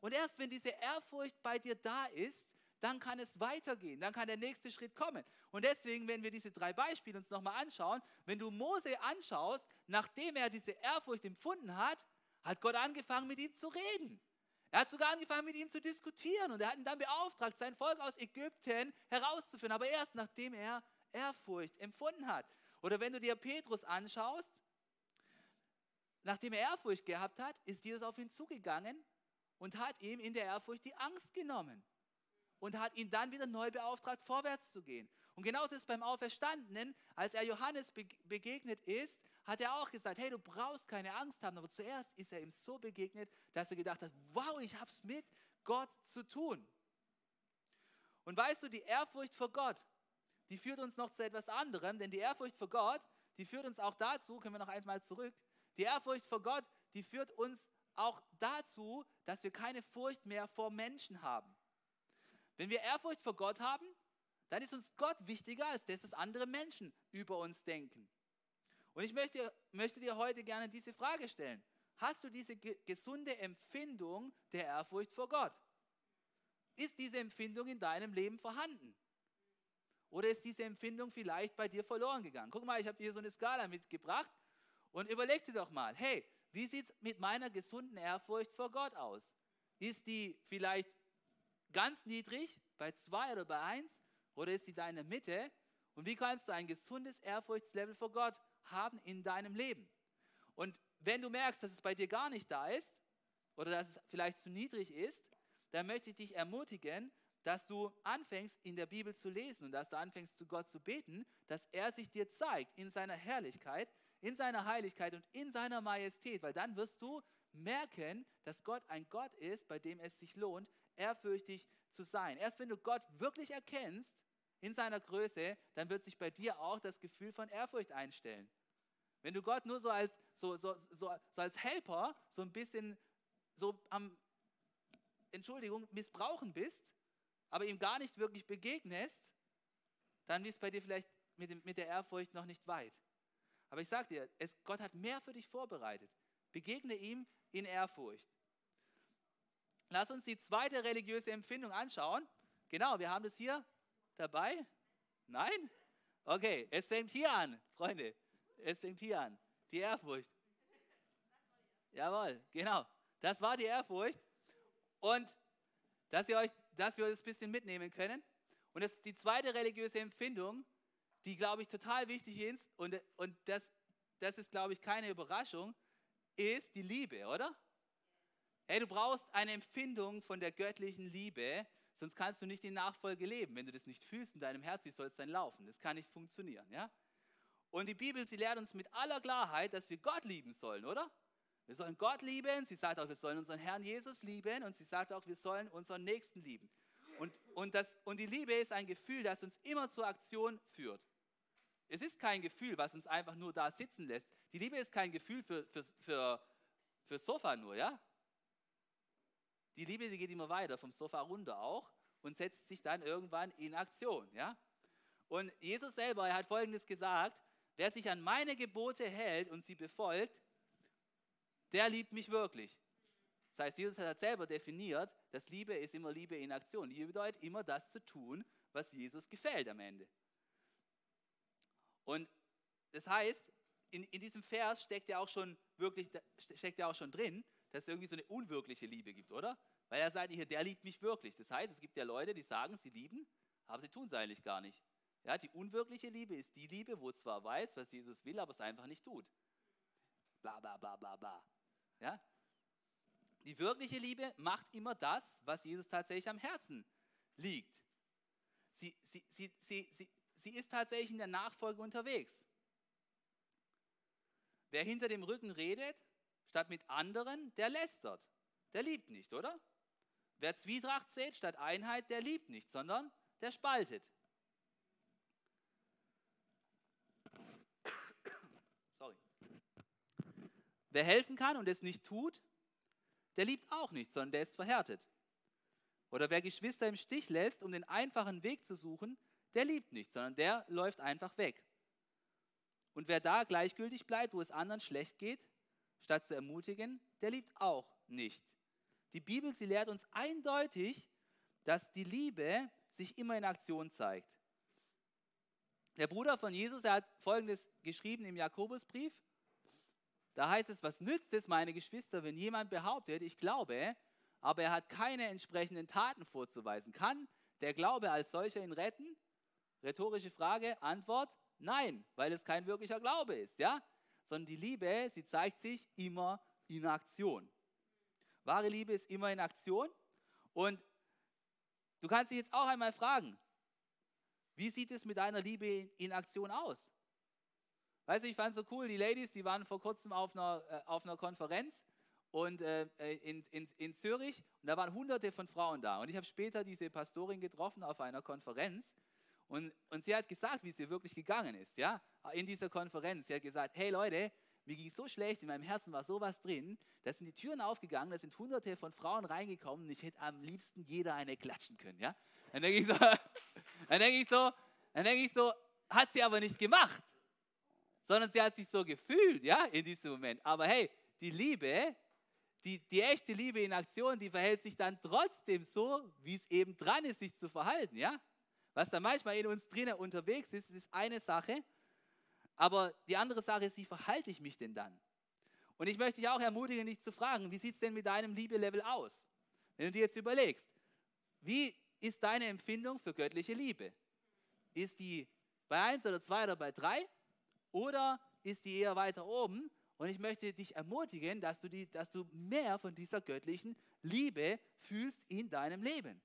Und erst wenn diese Ehrfurcht bei dir da ist, dann kann es weitergehen, dann kann der nächste Schritt kommen. Und deswegen, wenn wir diese drei Beispiele uns nochmal anschauen, wenn du Mose anschaust, nachdem er diese Ehrfurcht empfunden hat, hat Gott angefangen, mit ihm zu reden. Er hat sogar angefangen, mit ihm zu diskutieren und er hat ihn dann beauftragt, sein Volk aus Ägypten herauszuführen, aber erst nachdem er Ehrfurcht empfunden hat. Oder wenn du dir Petrus anschaust, nachdem er Ehrfurcht gehabt hat, ist Jesus auf ihn zugegangen und hat ihm in der Ehrfurcht die Angst genommen und hat ihn dann wieder neu beauftragt, vorwärts zu gehen. Und genauso ist es beim Auferstandenen, als er Johannes begegnet ist, hat er auch gesagt, hey, du brauchst keine Angst haben. Aber zuerst ist er ihm so begegnet, dass er gedacht hat, wow, ich habe es mit Gott zu tun. Und weißt du, die Ehrfurcht vor Gott, die führt uns noch zu etwas anderem, denn die Ehrfurcht vor Gott, die führt uns auch dazu, können wir noch einmal zurück, die Ehrfurcht vor Gott, die führt uns auch dazu, dass wir keine Furcht mehr vor Menschen haben. Wenn wir Ehrfurcht vor Gott haben, dann ist uns Gott wichtiger als das, was andere Menschen über uns denken. Und ich möchte, möchte dir heute gerne diese Frage stellen. Hast du diese gesunde Empfindung der Ehrfurcht vor Gott? Ist diese Empfindung in deinem Leben vorhanden? Oder ist diese Empfindung vielleicht bei dir verloren gegangen? Guck mal, ich habe dir hier so eine Skala mitgebracht und überleg dir doch mal, hey, wie sieht es mit meiner gesunden Ehrfurcht vor Gott aus? Ist die vielleicht ganz niedrig, bei zwei oder bei eins? Oder ist in der Mitte? Und wie kannst du ein gesundes Ehrfurchtslevel vor Gott haben in deinem Leben? Und wenn du merkst, dass es bei dir gar nicht da ist oder dass es vielleicht zu niedrig ist, dann möchte ich dich ermutigen, dass du anfängst, in der Bibel zu lesen und dass du anfängst, zu Gott zu beten, dass er sich dir zeigt in seiner Herrlichkeit, in seiner Heiligkeit und in seiner Majestät, weil dann wirst du merken, dass Gott ein Gott ist, bei dem es sich lohnt, ehrfürchtig zu sein. Erst wenn du Gott wirklich erkennst in seiner Größe, dann wird sich bei dir auch das Gefühl von Ehrfurcht einstellen. Wenn du Gott nur so als, so, so, so, so als Helper so ein bisschen so am, Entschuldigung, missbrauchen bist, aber ihm gar nicht wirklich begegnest, dann ist bei dir vielleicht mit, dem, mit der Ehrfurcht noch nicht weit. Aber ich sage dir, es, Gott hat mehr für dich vorbereitet. Begegne ihm in Ehrfurcht. Lass uns die zweite religiöse Empfindung anschauen. Genau, wir haben das hier dabei. Nein? Okay, es fängt hier an, Freunde. Es fängt hier an. Die Ehrfurcht. Jawohl, genau. Das war die Ehrfurcht. Und dass, ihr euch, dass wir das ein bisschen mitnehmen können. Und das ist die zweite religiöse Empfindung, die, glaube ich, total wichtig ist. Und, und das, das ist, glaube ich, keine Überraschung, ist die Liebe, oder? Hey, du brauchst eine Empfindung von der göttlichen Liebe, sonst kannst du nicht in Nachfolge leben. Wenn du das nicht fühlst in deinem Herz, wie soll es dann laufen? Das kann nicht funktionieren, ja? Und die Bibel, sie lehrt uns mit aller Klarheit, dass wir Gott lieben sollen, oder? Wir sollen Gott lieben, sie sagt auch, wir sollen unseren Herrn Jesus lieben und sie sagt auch, wir sollen unseren Nächsten lieben. Und, und, das, und die Liebe ist ein Gefühl, das uns immer zur Aktion führt. Es ist kein Gefühl, was uns einfach nur da sitzen lässt. Die Liebe ist kein Gefühl für, für, für, für Sofa nur, ja? Die Liebe, die geht immer weiter, vom Sofa runter auch und setzt sich dann irgendwann in Aktion, ja? Und Jesus selber, er hat Folgendes gesagt, wer sich an meine Gebote hält und sie befolgt, der liebt mich wirklich. Das heißt, Jesus hat selber definiert, dass Liebe ist immer Liebe in Aktion. Liebe bedeutet immer das zu tun, was Jesus gefällt am Ende. Und das heißt, in, in diesem Vers steckt ja auch schon wirklich, steckt ja auch schon drin, dass es irgendwie so eine unwirkliche Liebe gibt, oder? Weil er sagt hier, der liebt mich wirklich. Das heißt, es gibt ja Leute, die sagen, sie lieben, aber sie tun es eigentlich gar nicht. Ja, die unwirkliche Liebe ist die Liebe, wo zwar weiß, was Jesus will, aber es einfach nicht tut. Bla bla bla bla bla. Ja? Die wirkliche Liebe macht immer das, was Jesus tatsächlich am Herzen liegt. Sie, sie, sie, sie, sie, sie ist tatsächlich in der Nachfolge unterwegs. Wer hinter dem Rücken redet, statt mit anderen, der lästert. Der liebt nicht, oder? Wer Zwietracht sät statt Einheit, der liebt nicht, sondern der spaltet. Wer helfen kann und es nicht tut, der liebt auch nicht, sondern der ist verhärtet. Oder wer Geschwister im Stich lässt, um den einfachen Weg zu suchen, der liebt nicht, sondern der läuft einfach weg. Und wer da gleichgültig bleibt, wo es anderen schlecht geht, statt zu ermutigen, der liebt auch nicht. Die Bibel, sie lehrt uns eindeutig, dass die Liebe sich immer in Aktion zeigt. Der Bruder von Jesus, er hat Folgendes geschrieben im Jakobusbrief. Da heißt es, was nützt es, meine Geschwister, wenn jemand behauptet, ich glaube, aber er hat keine entsprechenden Taten vorzuweisen? Kann der Glaube als solcher ihn retten? Rhetorische Frage, Antwort, nein, weil es kein wirklicher Glaube ist, ja? Sondern die Liebe, sie zeigt sich immer in Aktion. Wahre Liebe ist immer in Aktion. Und du kannst dich jetzt auch einmal fragen, wie sieht es mit deiner Liebe in Aktion aus? Weißt du, ich fand es so cool, die Ladies, die waren vor kurzem auf einer, äh, auf einer Konferenz und, äh, in, in, in Zürich und da waren hunderte von Frauen da. Und ich habe später diese Pastorin getroffen auf einer Konferenz und, und sie hat gesagt, wie sie wirklich gegangen ist, ja, in dieser Konferenz. Sie hat gesagt, hey Leute, mir ging es so schlecht, in meinem Herzen war sowas drin, da sind die Türen aufgegangen, da sind hunderte von Frauen reingekommen und ich hätte am liebsten jeder eine klatschen können, ja. Dann denke ich so, dann ich so, dann ich so, hat sie aber nicht gemacht sondern sie hat sich so gefühlt, ja, in diesem Moment. Aber hey, die Liebe, die, die echte Liebe in Aktion, die verhält sich dann trotzdem so, wie es eben dran ist, sich zu verhalten, ja. Was da manchmal in uns drinnen unterwegs ist, ist eine Sache. Aber die andere Sache ist, wie verhalte ich mich denn dann? Und ich möchte dich auch ermutigen, dich zu fragen, wie sieht es denn mit deinem Liebelevel aus? Wenn du dir jetzt überlegst, wie ist deine Empfindung für göttliche Liebe? Ist die bei 1 oder 2 oder bei 3? Oder ist die eher weiter oben? Und ich möchte dich ermutigen, dass du, die, dass du mehr von dieser göttlichen Liebe fühlst in deinem Leben.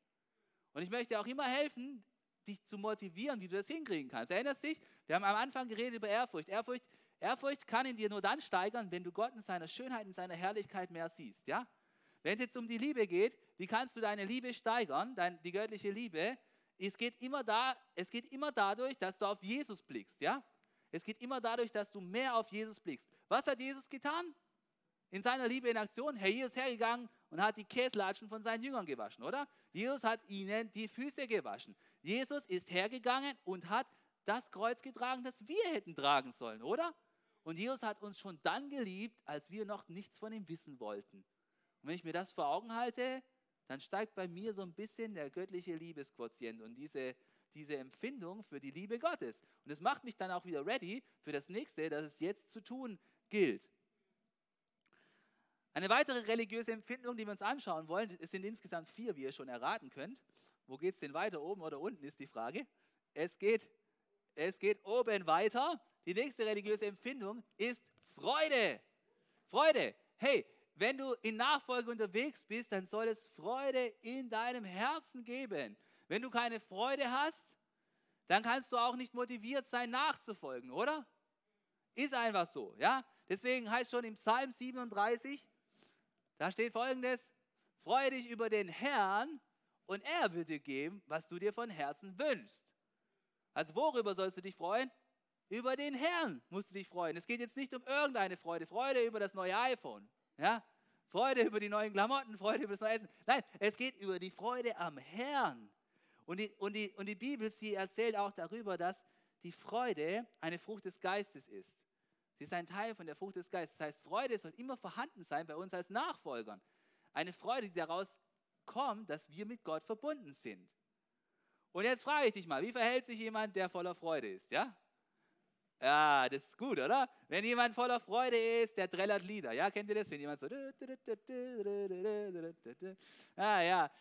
Und ich möchte auch immer helfen, dich zu motivieren, wie du das hinkriegen kannst. Erinnerst dich? Wir haben am Anfang geredet über Ehrfurcht. Ehrfurcht, Ehrfurcht kann in dir nur dann steigern, wenn du Gott in seiner Schönheit, in seiner Herrlichkeit mehr siehst. Ja? Wenn es jetzt um die Liebe geht, wie kannst du deine Liebe steigern, dein, die göttliche Liebe? Es geht, immer da, es geht immer dadurch, dass du auf Jesus blickst. Ja? Es geht immer dadurch, dass du mehr auf Jesus blickst. Was hat Jesus getan? In seiner Liebe in Aktion. Herr, Jesus hergegangen und hat die Käslatschen von seinen Jüngern gewaschen, oder? Jesus hat ihnen die Füße gewaschen. Jesus ist hergegangen und hat das Kreuz getragen, das wir hätten tragen sollen, oder? Und Jesus hat uns schon dann geliebt, als wir noch nichts von ihm wissen wollten. Und wenn ich mir das vor Augen halte, dann steigt bei mir so ein bisschen der göttliche Liebesquotient und diese, diese Empfindung für die Liebe Gottes. Und es macht mich dann auch wieder ready für das nächste, das es jetzt zu tun gilt. Eine weitere religiöse Empfindung, die wir uns anschauen wollen, es sind insgesamt vier, wie ihr schon erraten könnt. Wo geht es denn weiter, oben oder unten, ist die Frage. Es geht, es geht oben weiter. Die nächste religiöse Empfindung ist Freude. Freude. Hey, wenn du in Nachfolge unterwegs bist, dann soll es Freude in deinem Herzen geben. Wenn du keine Freude hast, dann kannst du auch nicht motiviert sein, nachzufolgen, oder? Ist einfach so, ja? Deswegen heißt schon im Psalm 37, da steht folgendes: Freue dich über den Herrn und er wird dir geben, was du dir von Herzen wünschst. Also worüber sollst du dich freuen? Über den Herrn musst du dich freuen. Es geht jetzt nicht um irgendeine Freude. Freude über das neue iPhone. Ja? Freude über die neuen Klamotten, Freude über das neue Essen. Nein, es geht über die Freude am Herrn. Und die, und die, und die Bibel, sie erzählt auch darüber, dass die Freude eine Frucht des Geistes ist. Sie ist ein Teil von der Frucht des Geistes. Das heißt, Freude soll immer vorhanden sein bei uns als Nachfolgern. Eine Freude, die daraus kommt, dass wir mit Gott verbunden sind. Und jetzt frage ich dich mal, wie verhält sich jemand, der voller Freude ist? Ja? Ja, das ist gut, oder? Wenn jemand voller Freude ist, der trällert Lieder. Ja, kennt ihr das? Wenn jemand so. Ah, ja.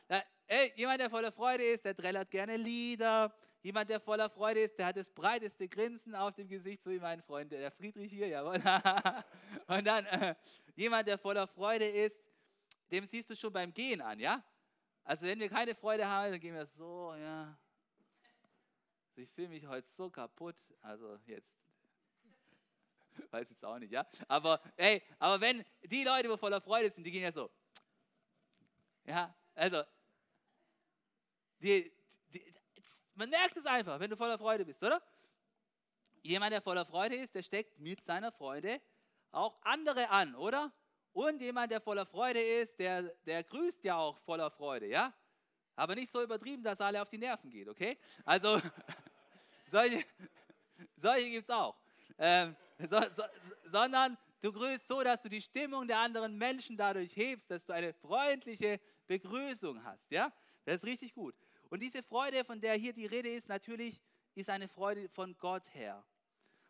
Ey, jemand, der voller Freude ist, der trällert gerne Lieder. Jemand, der voller Freude ist, der hat das breiteste Grinsen auf dem Gesicht, so wie mein Freund, der Friedrich hier, jawohl. Und dann äh, jemand, der voller Freude ist, dem siehst du schon beim Gehen an, ja? Also wenn wir keine Freude haben, dann gehen wir so, ja. Also ich fühle mich heute so kaputt, also jetzt weiß jetzt auch nicht, ja. Aber hey, aber wenn die Leute, die voller Freude sind, die gehen ja so. Ja, also die, man merkt es einfach, wenn du voller Freude bist, oder? Jemand, der voller Freude ist, der steckt mit seiner Freude auch andere an, oder? Und jemand, der voller Freude ist, der, der grüßt ja auch voller Freude, ja? Aber nicht so übertrieben, dass alle auf die Nerven geht, okay? Also, solche, solche gibt es auch. Ähm, so, so, sondern du grüßt so, dass du die Stimmung der anderen Menschen dadurch hebst, dass du eine freundliche Begrüßung hast, ja? Das ist richtig gut. Und diese Freude, von der hier die Rede ist, natürlich ist eine Freude von Gott her.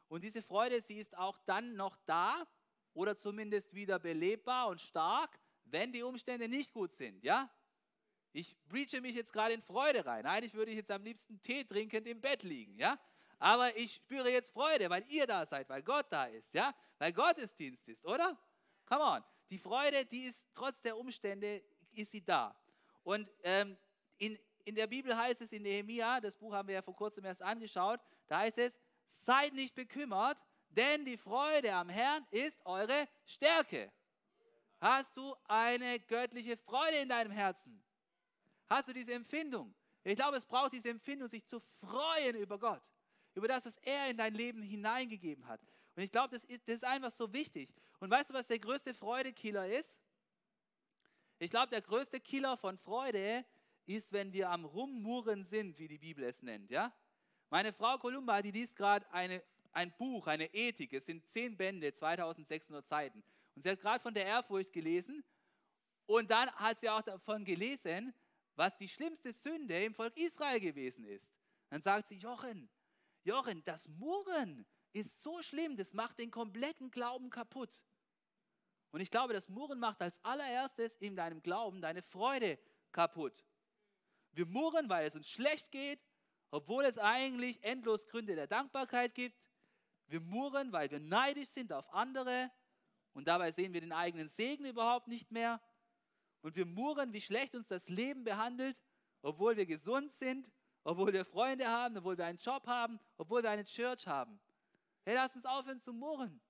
Und diese Freude, sie ist auch dann noch da oder zumindest wieder belebbar und stark, wenn die Umstände nicht gut sind, ja? Ich breache mich jetzt gerade in Freude rein. Eigentlich würde ich jetzt am liebsten Tee trinkend im Bett liegen, ja? Aber ich spüre jetzt Freude, weil ihr da seid, weil Gott da ist, ja? Weil Gottesdienst ist, oder? Come on. Die Freude, die ist trotz der Umstände, ist sie da. Und ähm, in, in der Bibel heißt es in Nehemia, das Buch haben wir ja vor kurzem erst angeschaut, da heißt es, seid nicht bekümmert, denn die Freude am Herrn ist eure Stärke. Hast du eine göttliche Freude in deinem Herzen? Hast du diese Empfindung? Ich glaube, es braucht diese Empfindung, sich zu freuen über Gott, über das, was er in dein Leben hineingegeben hat. Und ich glaube, das ist, das ist einfach so wichtig. Und weißt du, was der größte Freudekiller ist? Ich glaube, der größte Killer von Freude ist, wenn wir am Rummurren sind, wie die Bibel es nennt. Ja? Meine Frau Kolumba, die liest gerade ein Buch, eine Ethik. Es sind zehn Bände, 2600 Seiten. Und sie hat gerade von der Ehrfurcht gelesen. Und dann hat sie auch davon gelesen, was die schlimmste Sünde im Volk Israel gewesen ist. Dann sagt sie, Jochen, Jochen, das Murren ist so schlimm, das macht den kompletten Glauben kaputt. Und ich glaube, das Murren macht als allererstes in deinem Glauben deine Freude kaputt. Wir murren, weil es uns schlecht geht, obwohl es eigentlich endlos Gründe der Dankbarkeit gibt. Wir murren, weil wir neidisch sind auf andere und dabei sehen wir den eigenen Segen überhaupt nicht mehr. Und wir murren, wie schlecht uns das Leben behandelt, obwohl wir gesund sind, obwohl wir Freunde haben, obwohl wir einen Job haben, obwohl wir eine Church haben. Hey, lass uns aufhören zu murren.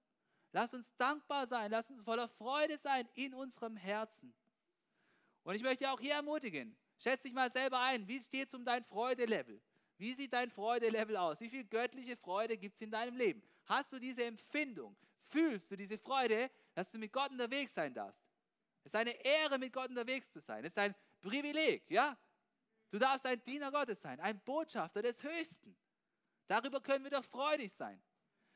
Lass uns dankbar sein, lass uns voller Freude sein in unserem Herzen. Und ich möchte auch hier ermutigen, schätz dich mal selber ein, wie steht es um dein Freudelevel? Wie sieht dein Freudelevel aus? Wie viel göttliche Freude gibt es in deinem Leben? Hast du diese Empfindung? Fühlst du diese Freude, dass du mit Gott unterwegs sein darfst? Es ist eine Ehre, mit Gott unterwegs zu sein. Es ist ein Privileg, ja? Du darfst ein Diener Gottes sein, ein Botschafter des Höchsten. Darüber können wir doch freudig sein.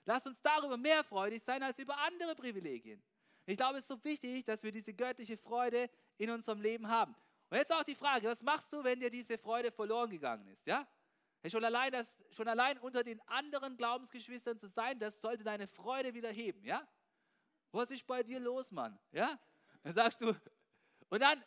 Lass uns darüber mehr freudig sein als über andere Privilegien. Ich glaube, es ist so wichtig, dass wir diese göttliche Freude in unserem Leben haben. Und jetzt auch die Frage, was machst du, wenn dir diese Freude verloren gegangen ist? Ja? Schon allein, das, schon allein unter den anderen Glaubensgeschwistern zu sein, das sollte deine Freude wieder heben. Ja? Was ist bei dir los, Mann? Ja? Dann sagst du, und dann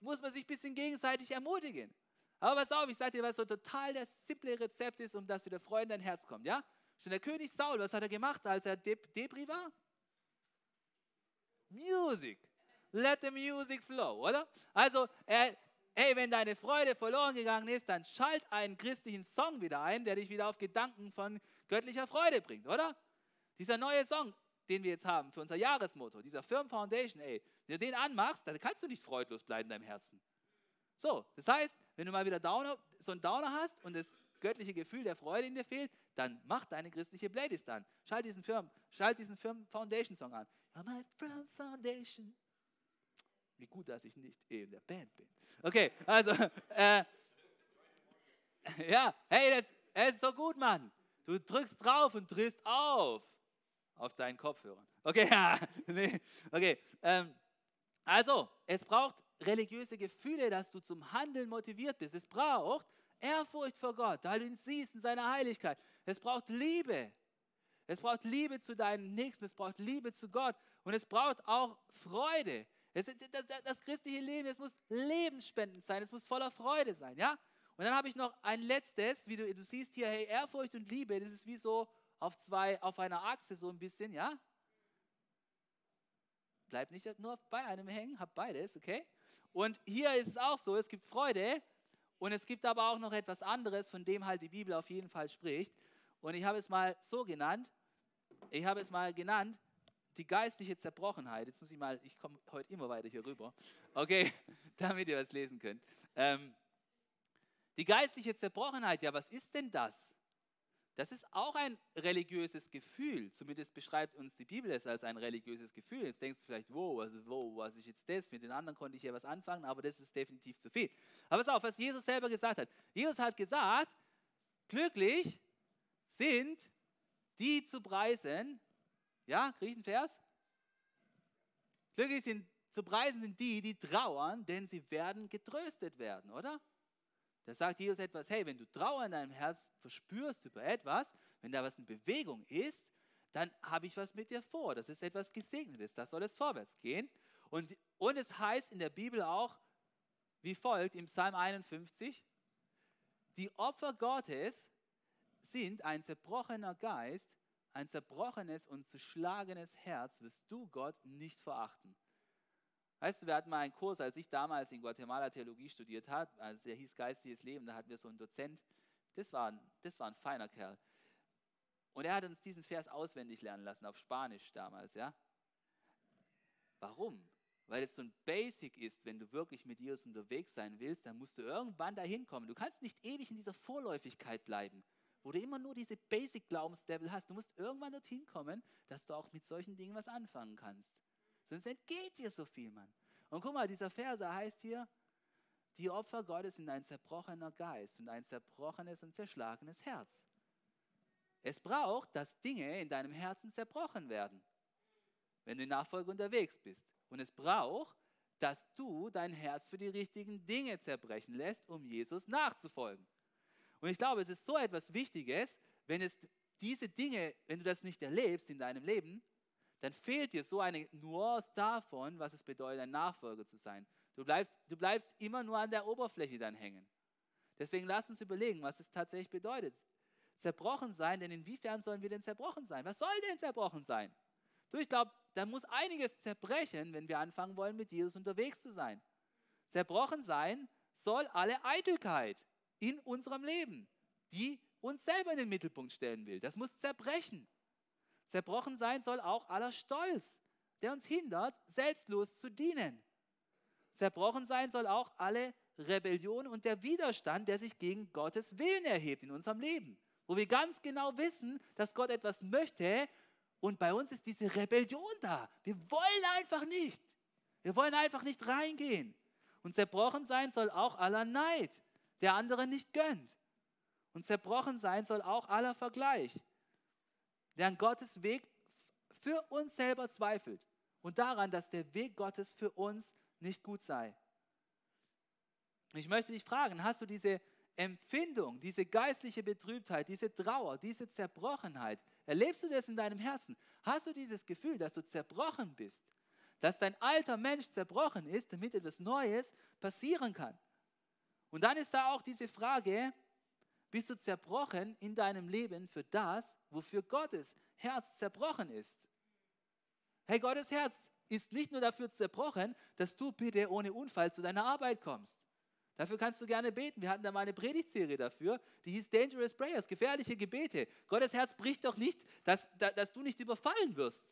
muss man sich ein bisschen gegenseitig ermutigen. Aber pass auf, ich sage dir, was so total das simple Rezept ist, um dass wieder Freude in dein Herz kommt. Ja? Schon der König Saul, was hat er gemacht, als er Dep Debris war? Music. Let the music flow, oder? Also, er, hey, wenn deine Freude verloren gegangen ist, dann schalt einen christlichen Song wieder ein, der dich wieder auf Gedanken von göttlicher Freude bringt, oder? Dieser neue Song, den wir jetzt haben für unser Jahresmotto, dieser Firm Foundation, ey, wenn du den anmachst, dann kannst du nicht freudlos bleiben in deinem Herzen. So, das heißt, wenn du mal wieder Downer, so einen Downer hast und das göttliche Gefühl der Freude in dir fehlt, dann mach deine christliche Playlist an. Schalt diesen Firm, schalt diesen Firm Foundation Song an. You're my firm foundation. Wie gut, dass ich nicht in der Band bin. Okay, also, äh, ja, hey, das, das ist so gut, Mann. Du drückst drauf und drehst auf auf deinen Kopfhörern. Okay, ja, nee, okay. Ähm, also, es braucht religiöse Gefühle, dass du zum Handeln motiviert bist. Es braucht Ehrfurcht vor Gott, da du ihn siehst in seiner Heiligkeit. Es braucht Liebe. Es braucht Liebe zu deinen Nächsten, es braucht Liebe zu Gott und es braucht auch Freude. Es, das, das, christliche Leben, es muss lebensspendend sein, es muss voller Freude sein, ja? Und dann habe ich noch ein letztes, wie du, du siehst hier, hey, Ehrfurcht und Liebe, das ist wie so auf zwei, auf einer Achse so ein bisschen, ja? Bleib nicht nur bei einem hängen, hab beides, okay? Und hier ist es auch so, es gibt Freude und es gibt aber auch noch etwas anderes, von dem halt die Bibel auf jeden Fall spricht. Und ich habe es mal so genannt, ich habe es mal genannt, die geistliche Zerbrochenheit. Jetzt muss ich mal, ich komme heute immer weiter hier rüber, okay, damit ihr was lesen könnt. Ähm, die geistliche Zerbrochenheit, ja, was ist denn das? Das ist auch ein religiöses Gefühl. Zumindest beschreibt uns die Bibel es als ein religiöses Gefühl. Jetzt denkst du vielleicht, wow, also, wow, was ist jetzt das? Mit den anderen konnte ich ja was anfangen, aber das ist definitiv zu viel. Aber pass auf, was Jesus selber gesagt hat. Jesus hat gesagt, glücklich sind die zu preisen, ja, kriege ich einen Vers? Glücklich sind, zu preisen sind die, die trauern, denn sie werden getröstet werden, oder? Da sagt Jesus etwas, hey, wenn du Trauer in deinem Herz verspürst über etwas, wenn da was in Bewegung ist, dann habe ich was mit dir vor. Das ist etwas Gesegnetes, da soll es vorwärts gehen. Und, und es heißt in der Bibel auch wie folgt im Psalm 51, die Opfer Gottes sind ein zerbrochener Geist, ein zerbrochenes und zerschlagenes Herz wirst du Gott nicht verachten. Weißt du, wir hatten mal einen Kurs, als ich damals in Guatemala Theologie studiert habe, also der hieß Geistiges Leben, da hatten wir so einen Dozent, das war, ein, das war ein feiner Kerl. Und er hat uns diesen Vers auswendig lernen lassen, auf Spanisch damals, ja. Warum? Weil es so ein Basic ist, wenn du wirklich mit Jesus unterwegs sein willst, dann musst du irgendwann dahin kommen. Du kannst nicht ewig in dieser Vorläufigkeit bleiben wo du immer nur diese Basic-Glaubenslevel hast. Du musst irgendwann dorthin kommen, dass du auch mit solchen Dingen was anfangen kannst. Sonst entgeht dir so viel, Mann. Und guck mal, dieser Verse heißt hier, die Opfer Gottes sind ein zerbrochener Geist und ein zerbrochenes und zerschlagenes Herz. Es braucht, dass Dinge in deinem Herzen zerbrochen werden, wenn du in Nachfolge unterwegs bist. Und es braucht, dass du dein Herz für die richtigen Dinge zerbrechen lässt, um Jesus nachzufolgen. Und ich glaube, es ist so etwas Wichtiges, wenn es diese Dinge, wenn du das nicht erlebst in deinem Leben, dann fehlt dir so eine Nuance davon, was es bedeutet, ein Nachfolger zu sein. Du bleibst, du bleibst immer nur an der Oberfläche dann hängen. Deswegen lass uns überlegen, was es tatsächlich bedeutet. Zerbrochen sein, denn inwiefern sollen wir denn zerbrochen sein? Was soll denn zerbrochen sein? Du, ich glaube, da muss einiges zerbrechen, wenn wir anfangen wollen, mit Jesus unterwegs zu sein. Zerbrochen sein soll alle Eitelkeit in unserem Leben, die uns selber in den Mittelpunkt stellen will. Das muss zerbrechen. Zerbrochen sein soll auch aller Stolz, der uns hindert, selbstlos zu dienen. Zerbrochen sein soll auch alle Rebellion und der Widerstand, der sich gegen Gottes Willen erhebt in unserem Leben. Wo wir ganz genau wissen, dass Gott etwas möchte und bei uns ist diese Rebellion da. Wir wollen einfach nicht. Wir wollen einfach nicht reingehen. Und zerbrochen sein soll auch aller Neid, der andere nicht gönnt. Und zerbrochen sein soll auch aller Vergleich, der an Gottes Weg für uns selber zweifelt und daran, dass der Weg Gottes für uns nicht gut sei. Ich möchte dich fragen, hast du diese Empfindung, diese geistliche Betrübtheit, diese Trauer, diese Zerbrochenheit, erlebst du das in deinem Herzen? Hast du dieses Gefühl, dass du zerbrochen bist, dass dein alter Mensch zerbrochen ist, damit etwas Neues passieren kann? Und dann ist da auch diese Frage, bist du zerbrochen in deinem Leben für das, wofür Gottes Herz zerbrochen ist? Hey, Gottes Herz ist nicht nur dafür zerbrochen, dass du bitte ohne Unfall zu deiner Arbeit kommst. Dafür kannst du gerne beten. Wir hatten da mal eine Predigtserie dafür, die hieß Dangerous Prayers, gefährliche Gebete. Gottes Herz bricht doch nicht, dass, dass du nicht überfallen wirst.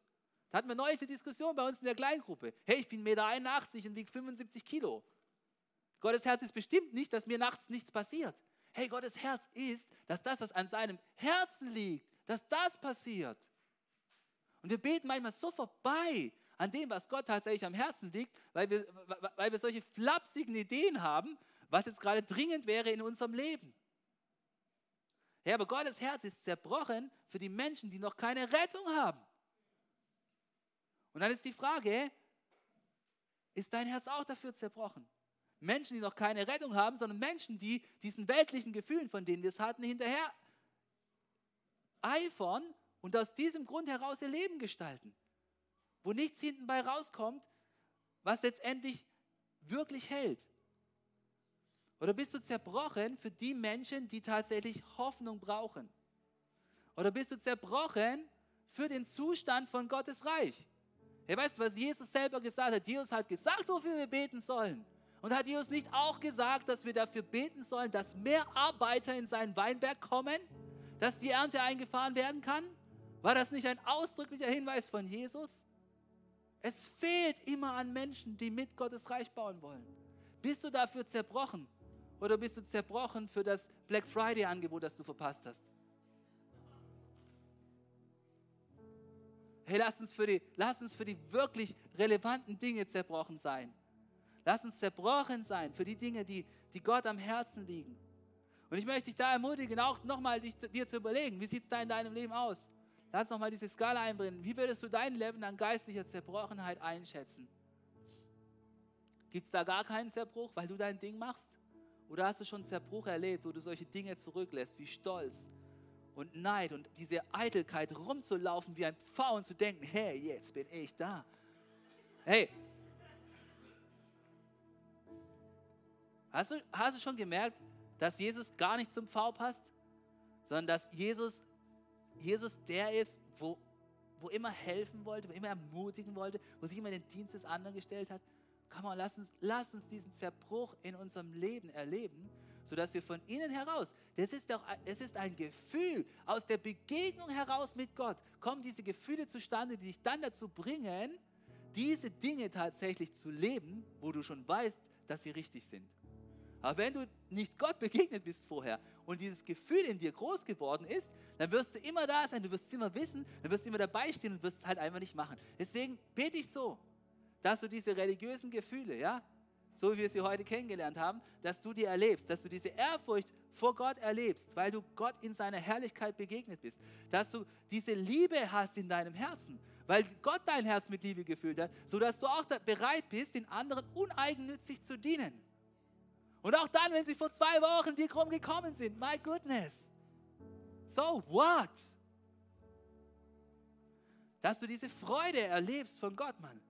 Da hatten wir neulich eine Diskussion bei uns in der Kleingruppe. Hey, ich bin 1,81 Meter und wiege 75 Kilo. Gottes Herz ist bestimmt nicht, dass mir nachts nichts passiert. Hey, Gottes Herz ist, dass das, was an seinem Herzen liegt, dass das passiert. Und wir beten manchmal so vorbei an dem, was Gott tatsächlich am Herzen liegt, weil wir, weil wir solche flapsigen Ideen haben, was jetzt gerade dringend wäre in unserem Leben. Ja, aber Gottes Herz ist zerbrochen für die Menschen, die noch keine Rettung haben. Und dann ist die Frage, ist dein Herz auch dafür zerbrochen? Menschen, die noch keine Rettung haben, sondern Menschen, die diesen weltlichen Gefühlen, von denen wir es hatten, hinterher eifern und aus diesem Grund heraus ihr Leben gestalten. Wo nichts hinten bei rauskommt, was letztendlich wirklich hält. Oder bist du zerbrochen für die Menschen, die tatsächlich Hoffnung brauchen? Oder bist du zerbrochen für den Zustand von Gottes Reich? Ihr weißt, was Jesus selber gesagt hat. Jesus hat gesagt, wofür wir beten sollen. Und hat Jesus nicht auch gesagt, dass wir dafür beten sollen, dass mehr Arbeiter in seinen Weinberg kommen, dass die Ernte eingefahren werden kann? War das nicht ein ausdrücklicher Hinweis von Jesus? Es fehlt immer an Menschen, die mit Gottes Reich bauen wollen. Bist du dafür zerbrochen? Oder bist du zerbrochen für das Black Friday-Angebot, das du verpasst hast? Hey, lass uns, für die, lass uns für die wirklich relevanten Dinge zerbrochen sein. Lass uns zerbrochen sein für die Dinge, die, die Gott am Herzen liegen. Und ich möchte dich da ermutigen, auch nochmal dir zu überlegen, wie sieht es da in deinem Leben aus? Lass nochmal diese Skala einbringen. Wie würdest du dein Leben an geistlicher Zerbrochenheit einschätzen? Gibt es da gar keinen Zerbruch, weil du dein Ding machst? Oder hast du schon Zerbruch erlebt, wo du solche Dinge zurücklässt, wie Stolz und Neid und diese Eitelkeit rumzulaufen wie ein Pfau und zu denken, hey, jetzt bin ich da. Hey, hast du, hast du schon gemerkt, dass Jesus gar nicht zum Pfau passt, sondern dass Jesus, Jesus der ist, wo, wo immer helfen wollte, wo immer ermutigen wollte, wo sich immer in den Dienst des anderen gestellt hat? Komm mal, lass uns, lass uns diesen Zerbruch in unserem Leben erleben, sodass wir von innen heraus, das ist doch, es ist ein Gefühl, aus der Begegnung heraus mit Gott, kommen diese Gefühle zustande, die dich dann dazu bringen, diese Dinge tatsächlich zu leben, wo du schon weißt, dass sie richtig sind. Aber wenn du nicht Gott begegnet bist vorher und dieses Gefühl in dir groß geworden ist, dann wirst du immer da sein, du wirst es immer wissen, dann wirst du immer dabei stehen und wirst es halt einfach nicht machen. Deswegen bete ich so, dass du diese religiösen Gefühle, ja, so wie wir sie heute kennengelernt haben, dass du die erlebst, dass du diese Ehrfurcht vor Gott erlebst, weil du Gott in seiner Herrlichkeit begegnet bist, dass du diese Liebe hast in deinem Herzen, weil Gott dein Herz mit Liebe gefüllt hat, sodass du auch bereit bist, den anderen uneigennützig zu dienen. Und auch dann, wenn sie vor zwei Wochen dir krumm gekommen sind, my goodness. So what? Dass du diese Freude erlebst von Gott, Mann.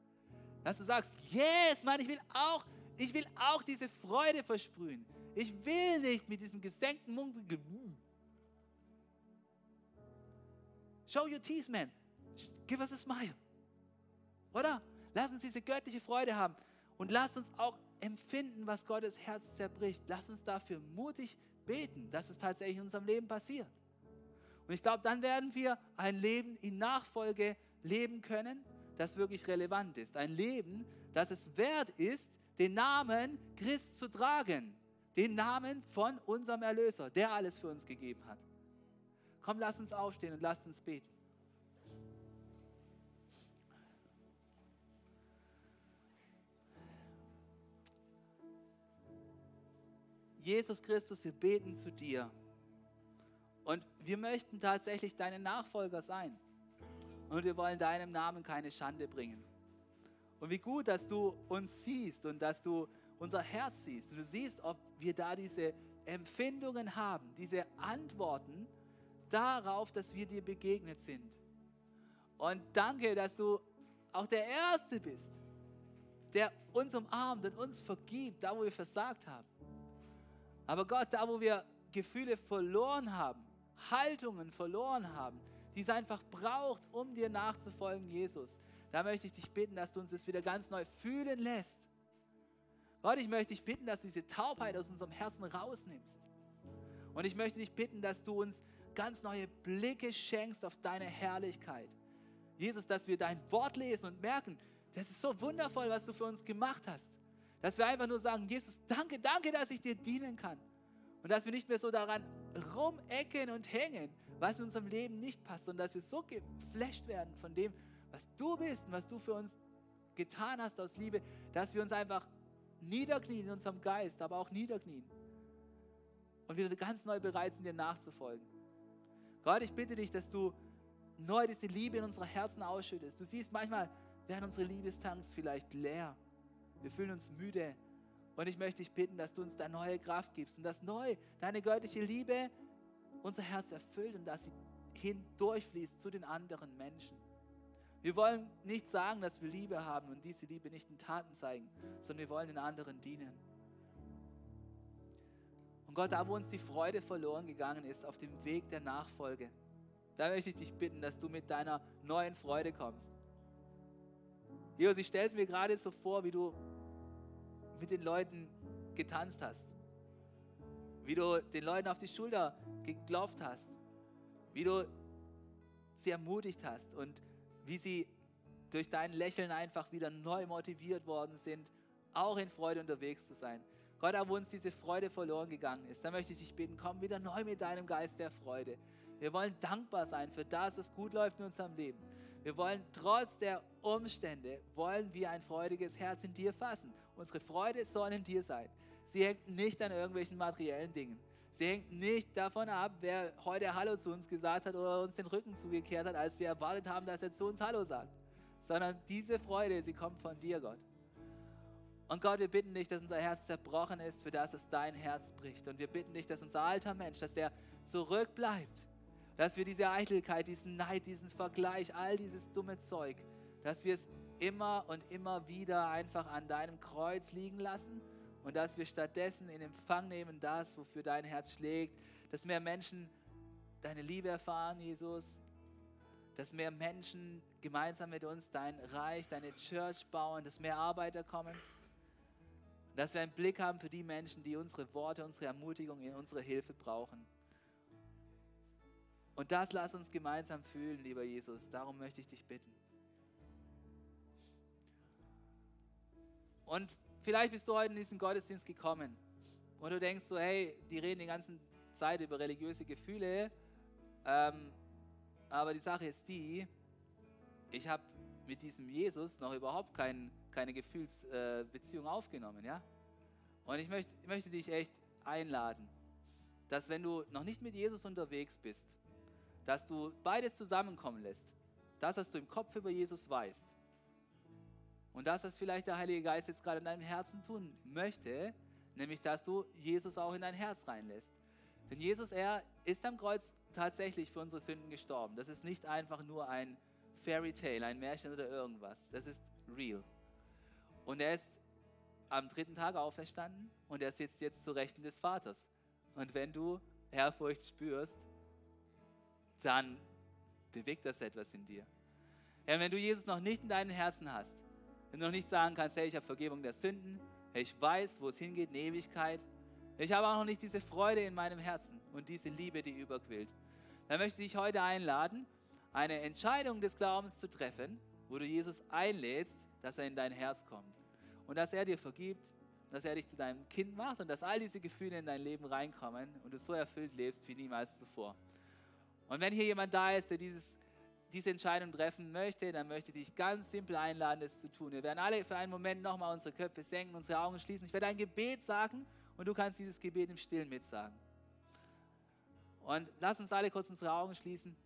Dass du sagst, yes, Mann, ich will auch, ich will auch diese Freude versprühen. Ich will nicht mit diesem gesenkten Mund. Show your teeth, man. Give us a smile. Oder? Lass uns diese göttliche Freude haben und lass uns auch empfinden, was Gottes Herz zerbricht. Lass uns dafür mutig beten, dass es tatsächlich in unserem Leben passiert. Und ich glaube, dann werden wir ein Leben in Nachfolge leben können, das wirklich relevant ist. Ein Leben, das es wert ist, den Namen Christ zu tragen. Den Namen von unserem Erlöser, der alles für uns gegeben hat. Komm, lass uns aufstehen und lass uns beten. Jesus Christus, wir beten zu dir. Und wir möchten tatsächlich deine Nachfolger sein. Und wir wollen deinem Namen keine Schande bringen. Und wie gut, dass du uns siehst und dass du unser Herz siehst. Und du siehst, ob wir da diese Empfindungen haben, diese Antworten darauf, dass wir dir begegnet sind. Und danke, dass du auch der Erste bist, der uns umarmt und uns vergibt, da wo wir versagt haben. Aber Gott, da wo wir Gefühle verloren haben, Haltungen verloren haben, die es einfach braucht, um dir nachzufolgen, Jesus, da möchte ich dich bitten, dass du uns das wieder ganz neu fühlen lässt. Gott, ich möchte dich bitten, dass du diese Taubheit aus unserem Herzen rausnimmst. Und ich möchte dich bitten, dass du uns ganz neue Blicke schenkst auf deine Herrlichkeit. Jesus, dass wir dein Wort lesen und merken, das ist so wundervoll, was du für uns gemacht hast. Dass wir einfach nur sagen, Jesus, danke, danke, dass ich dir dienen kann. Und dass wir nicht mehr so daran rumecken und hängen, was in unserem Leben nicht passt, sondern dass wir so geflasht werden von dem, was du bist und was du für uns getan hast aus Liebe, dass wir uns einfach niederknien in unserem Geist, aber auch niederknien und wieder ganz neu bereit sind, dir nachzufolgen. Gott, ich bitte dich, dass du neu diese Liebe in unsere Herzen ausschüttest. Du siehst, manchmal werden unsere Liebestanks vielleicht leer. Wir fühlen uns müde. Und ich möchte dich bitten, dass du uns da neue Kraft gibst und dass neu deine göttliche Liebe unser Herz erfüllt und dass sie hindurchfließt zu den anderen Menschen. Wir wollen nicht sagen, dass wir Liebe haben und diese Liebe nicht in Taten zeigen, sondern wir wollen den anderen dienen. Und Gott, da wo uns die Freude verloren gegangen ist auf dem Weg der Nachfolge, da möchte ich dich bitten, dass du mit deiner neuen Freude kommst. Jesus, ich stelle es mir gerade so vor, wie du mit den Leuten getanzt hast, wie du den Leuten auf die Schulter geklopft hast, wie du sie ermutigt hast und wie sie durch dein Lächeln einfach wieder neu motiviert worden sind, auch in Freude unterwegs zu sein. Gott, da wo uns diese Freude verloren gegangen ist, da möchte ich dich bitten, komm wieder neu mit deinem Geist der Freude. Wir wollen dankbar sein für das, was gut läuft in unserem Leben. Wir wollen trotz der Umstände, wollen wir ein freudiges Herz in dir fassen. Unsere Freude soll in dir sein. Sie hängt nicht an irgendwelchen materiellen Dingen. Sie hängt nicht davon ab, wer heute Hallo zu uns gesagt hat oder uns den Rücken zugekehrt hat, als wir erwartet haben, dass er zu uns Hallo sagt. Sondern diese Freude, sie kommt von dir, Gott. Und Gott, wir bitten dich, dass unser Herz zerbrochen ist, für das es dein Herz bricht. Und wir bitten dich, dass unser alter Mensch, dass der zurückbleibt. Dass wir diese Eitelkeit, diesen Neid, diesen Vergleich, all dieses dumme Zeug, dass wir es immer und immer wieder einfach an deinem Kreuz liegen lassen und dass wir stattdessen in Empfang nehmen das, wofür dein Herz schlägt, dass mehr Menschen deine Liebe erfahren, Jesus, dass mehr Menschen gemeinsam mit uns dein Reich, deine Church bauen, dass mehr Arbeiter kommen, dass wir einen Blick haben für die Menschen, die unsere Worte, unsere Ermutigung, unsere Hilfe brauchen. Und das lass uns gemeinsam fühlen, lieber Jesus. Darum möchte ich dich bitten. Und vielleicht bist du heute in diesen Gottesdienst gekommen und du denkst so, hey, die reden die ganze Zeit über religiöse Gefühle, ähm, aber die Sache ist die, ich habe mit diesem Jesus noch überhaupt kein, keine Gefühlsbeziehung äh, aufgenommen, ja? Und ich möchte, ich möchte dich echt einladen, dass wenn du noch nicht mit Jesus unterwegs bist, dass du beides zusammenkommen lässt. Das, was du im Kopf über Jesus weißt und das, was vielleicht der Heilige Geist jetzt gerade in deinem Herzen tun möchte, nämlich dass du Jesus auch in dein Herz reinlässt. Denn Jesus, er ist am Kreuz tatsächlich für unsere Sünden gestorben. Das ist nicht einfach nur ein Fairy Tale, ein Märchen oder irgendwas. Das ist real. Und er ist am dritten Tag auferstanden und er sitzt jetzt zu Rechten des Vaters. Und wenn du Ehrfurcht spürst, dann bewegt das etwas in dir. Ja, wenn du Jesus noch nicht in deinem Herzen hast, wenn du noch nicht sagen kannst, hey, ich habe Vergebung der Sünden, hey, ich weiß, wo es hingeht in Ewigkeit, ich habe auch noch nicht diese Freude in meinem Herzen und diese Liebe, die überquillt, dann möchte ich dich heute einladen, eine Entscheidung des Glaubens zu treffen, wo du Jesus einlädst, dass er in dein Herz kommt und dass er dir vergibt, dass er dich zu deinem Kind macht und dass all diese Gefühle in dein Leben reinkommen und du so erfüllt lebst wie niemals zuvor. Und wenn hier jemand da ist, der dieses, diese Entscheidung treffen möchte, dann möchte ich dich ganz simpel einladen, das zu tun. Wir werden alle für einen Moment nochmal unsere Köpfe senken, unsere Augen schließen. Ich werde ein Gebet sagen und du kannst dieses Gebet im Stillen mitsagen. Und lass uns alle kurz unsere Augen schließen.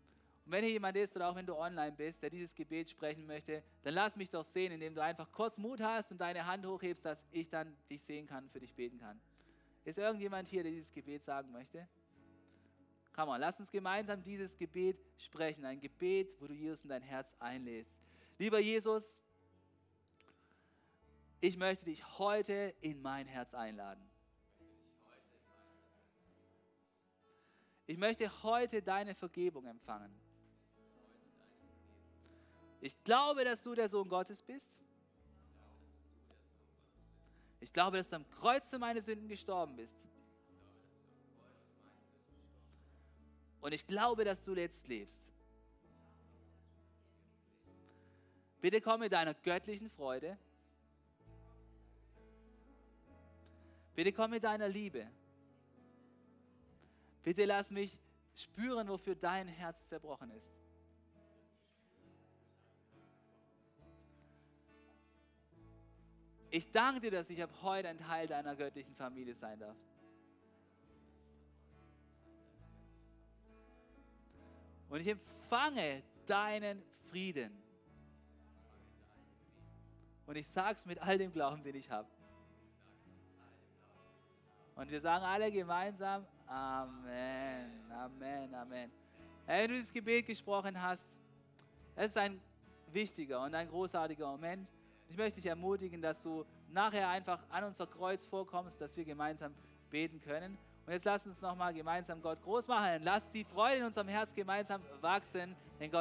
Und wenn hier jemand ist oder auch wenn du online bist, der dieses Gebet sprechen möchte, dann lass mich doch sehen, indem du einfach kurz Mut hast und deine Hand hochhebst, dass ich dann dich sehen kann, für dich beten kann. Ist irgendjemand hier, der dieses Gebet sagen möchte? Come on, lass uns gemeinsam dieses Gebet sprechen. Ein Gebet, wo du Jesus in dein Herz einlädst. Lieber Jesus, ich möchte dich heute in mein Herz einladen. Ich möchte heute deine Vergebung empfangen. Ich glaube, dass du der Sohn Gottes bist. Ich glaube, dass du am Kreuz für meine Sünden gestorben bist. Und ich glaube, dass du jetzt lebst. Bitte komm mit deiner göttlichen Freude. Bitte komm mit deiner Liebe. Bitte lass mich spüren, wofür dein Herz zerbrochen ist. Ich danke dir, dass ich ab heute ein Teil deiner göttlichen Familie sein darf. Und ich empfange deinen Frieden. Und ich sage es mit all dem Glauben, den ich habe. Und wir sagen alle gemeinsam Amen, Amen, Amen. Hey, wenn du dieses Gebet gesprochen hast, es ist ein wichtiger und ein großartiger Moment. Ich möchte dich ermutigen, dass du nachher einfach an unser Kreuz vorkommst, dass wir gemeinsam beten können. Und jetzt lass uns nochmal gemeinsam Gott groß machen. Lass die Freude in unserem Herz gemeinsam wachsen, denn Gott.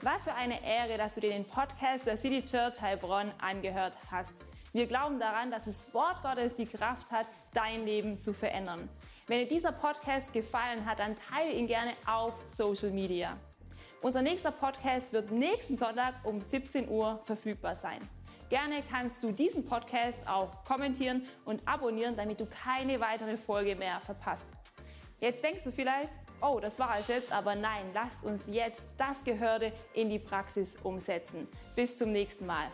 Was für eine Ehre, dass du dir den Podcast der City Church Heilbronn angehört hast. Wir glauben daran, dass das Wort Gottes die Kraft hat, dein Leben zu verändern. Wenn dir dieser Podcast gefallen hat, dann teile ihn gerne auf Social Media. Unser nächster Podcast wird nächsten Sonntag um 17 Uhr verfügbar sein. Gerne kannst du diesen Podcast auch kommentieren und abonnieren, damit du keine weitere Folge mehr verpasst. Jetzt denkst du vielleicht, oh, das war es jetzt, aber nein, lasst uns jetzt das Gehörte in die Praxis umsetzen. Bis zum nächsten Mal.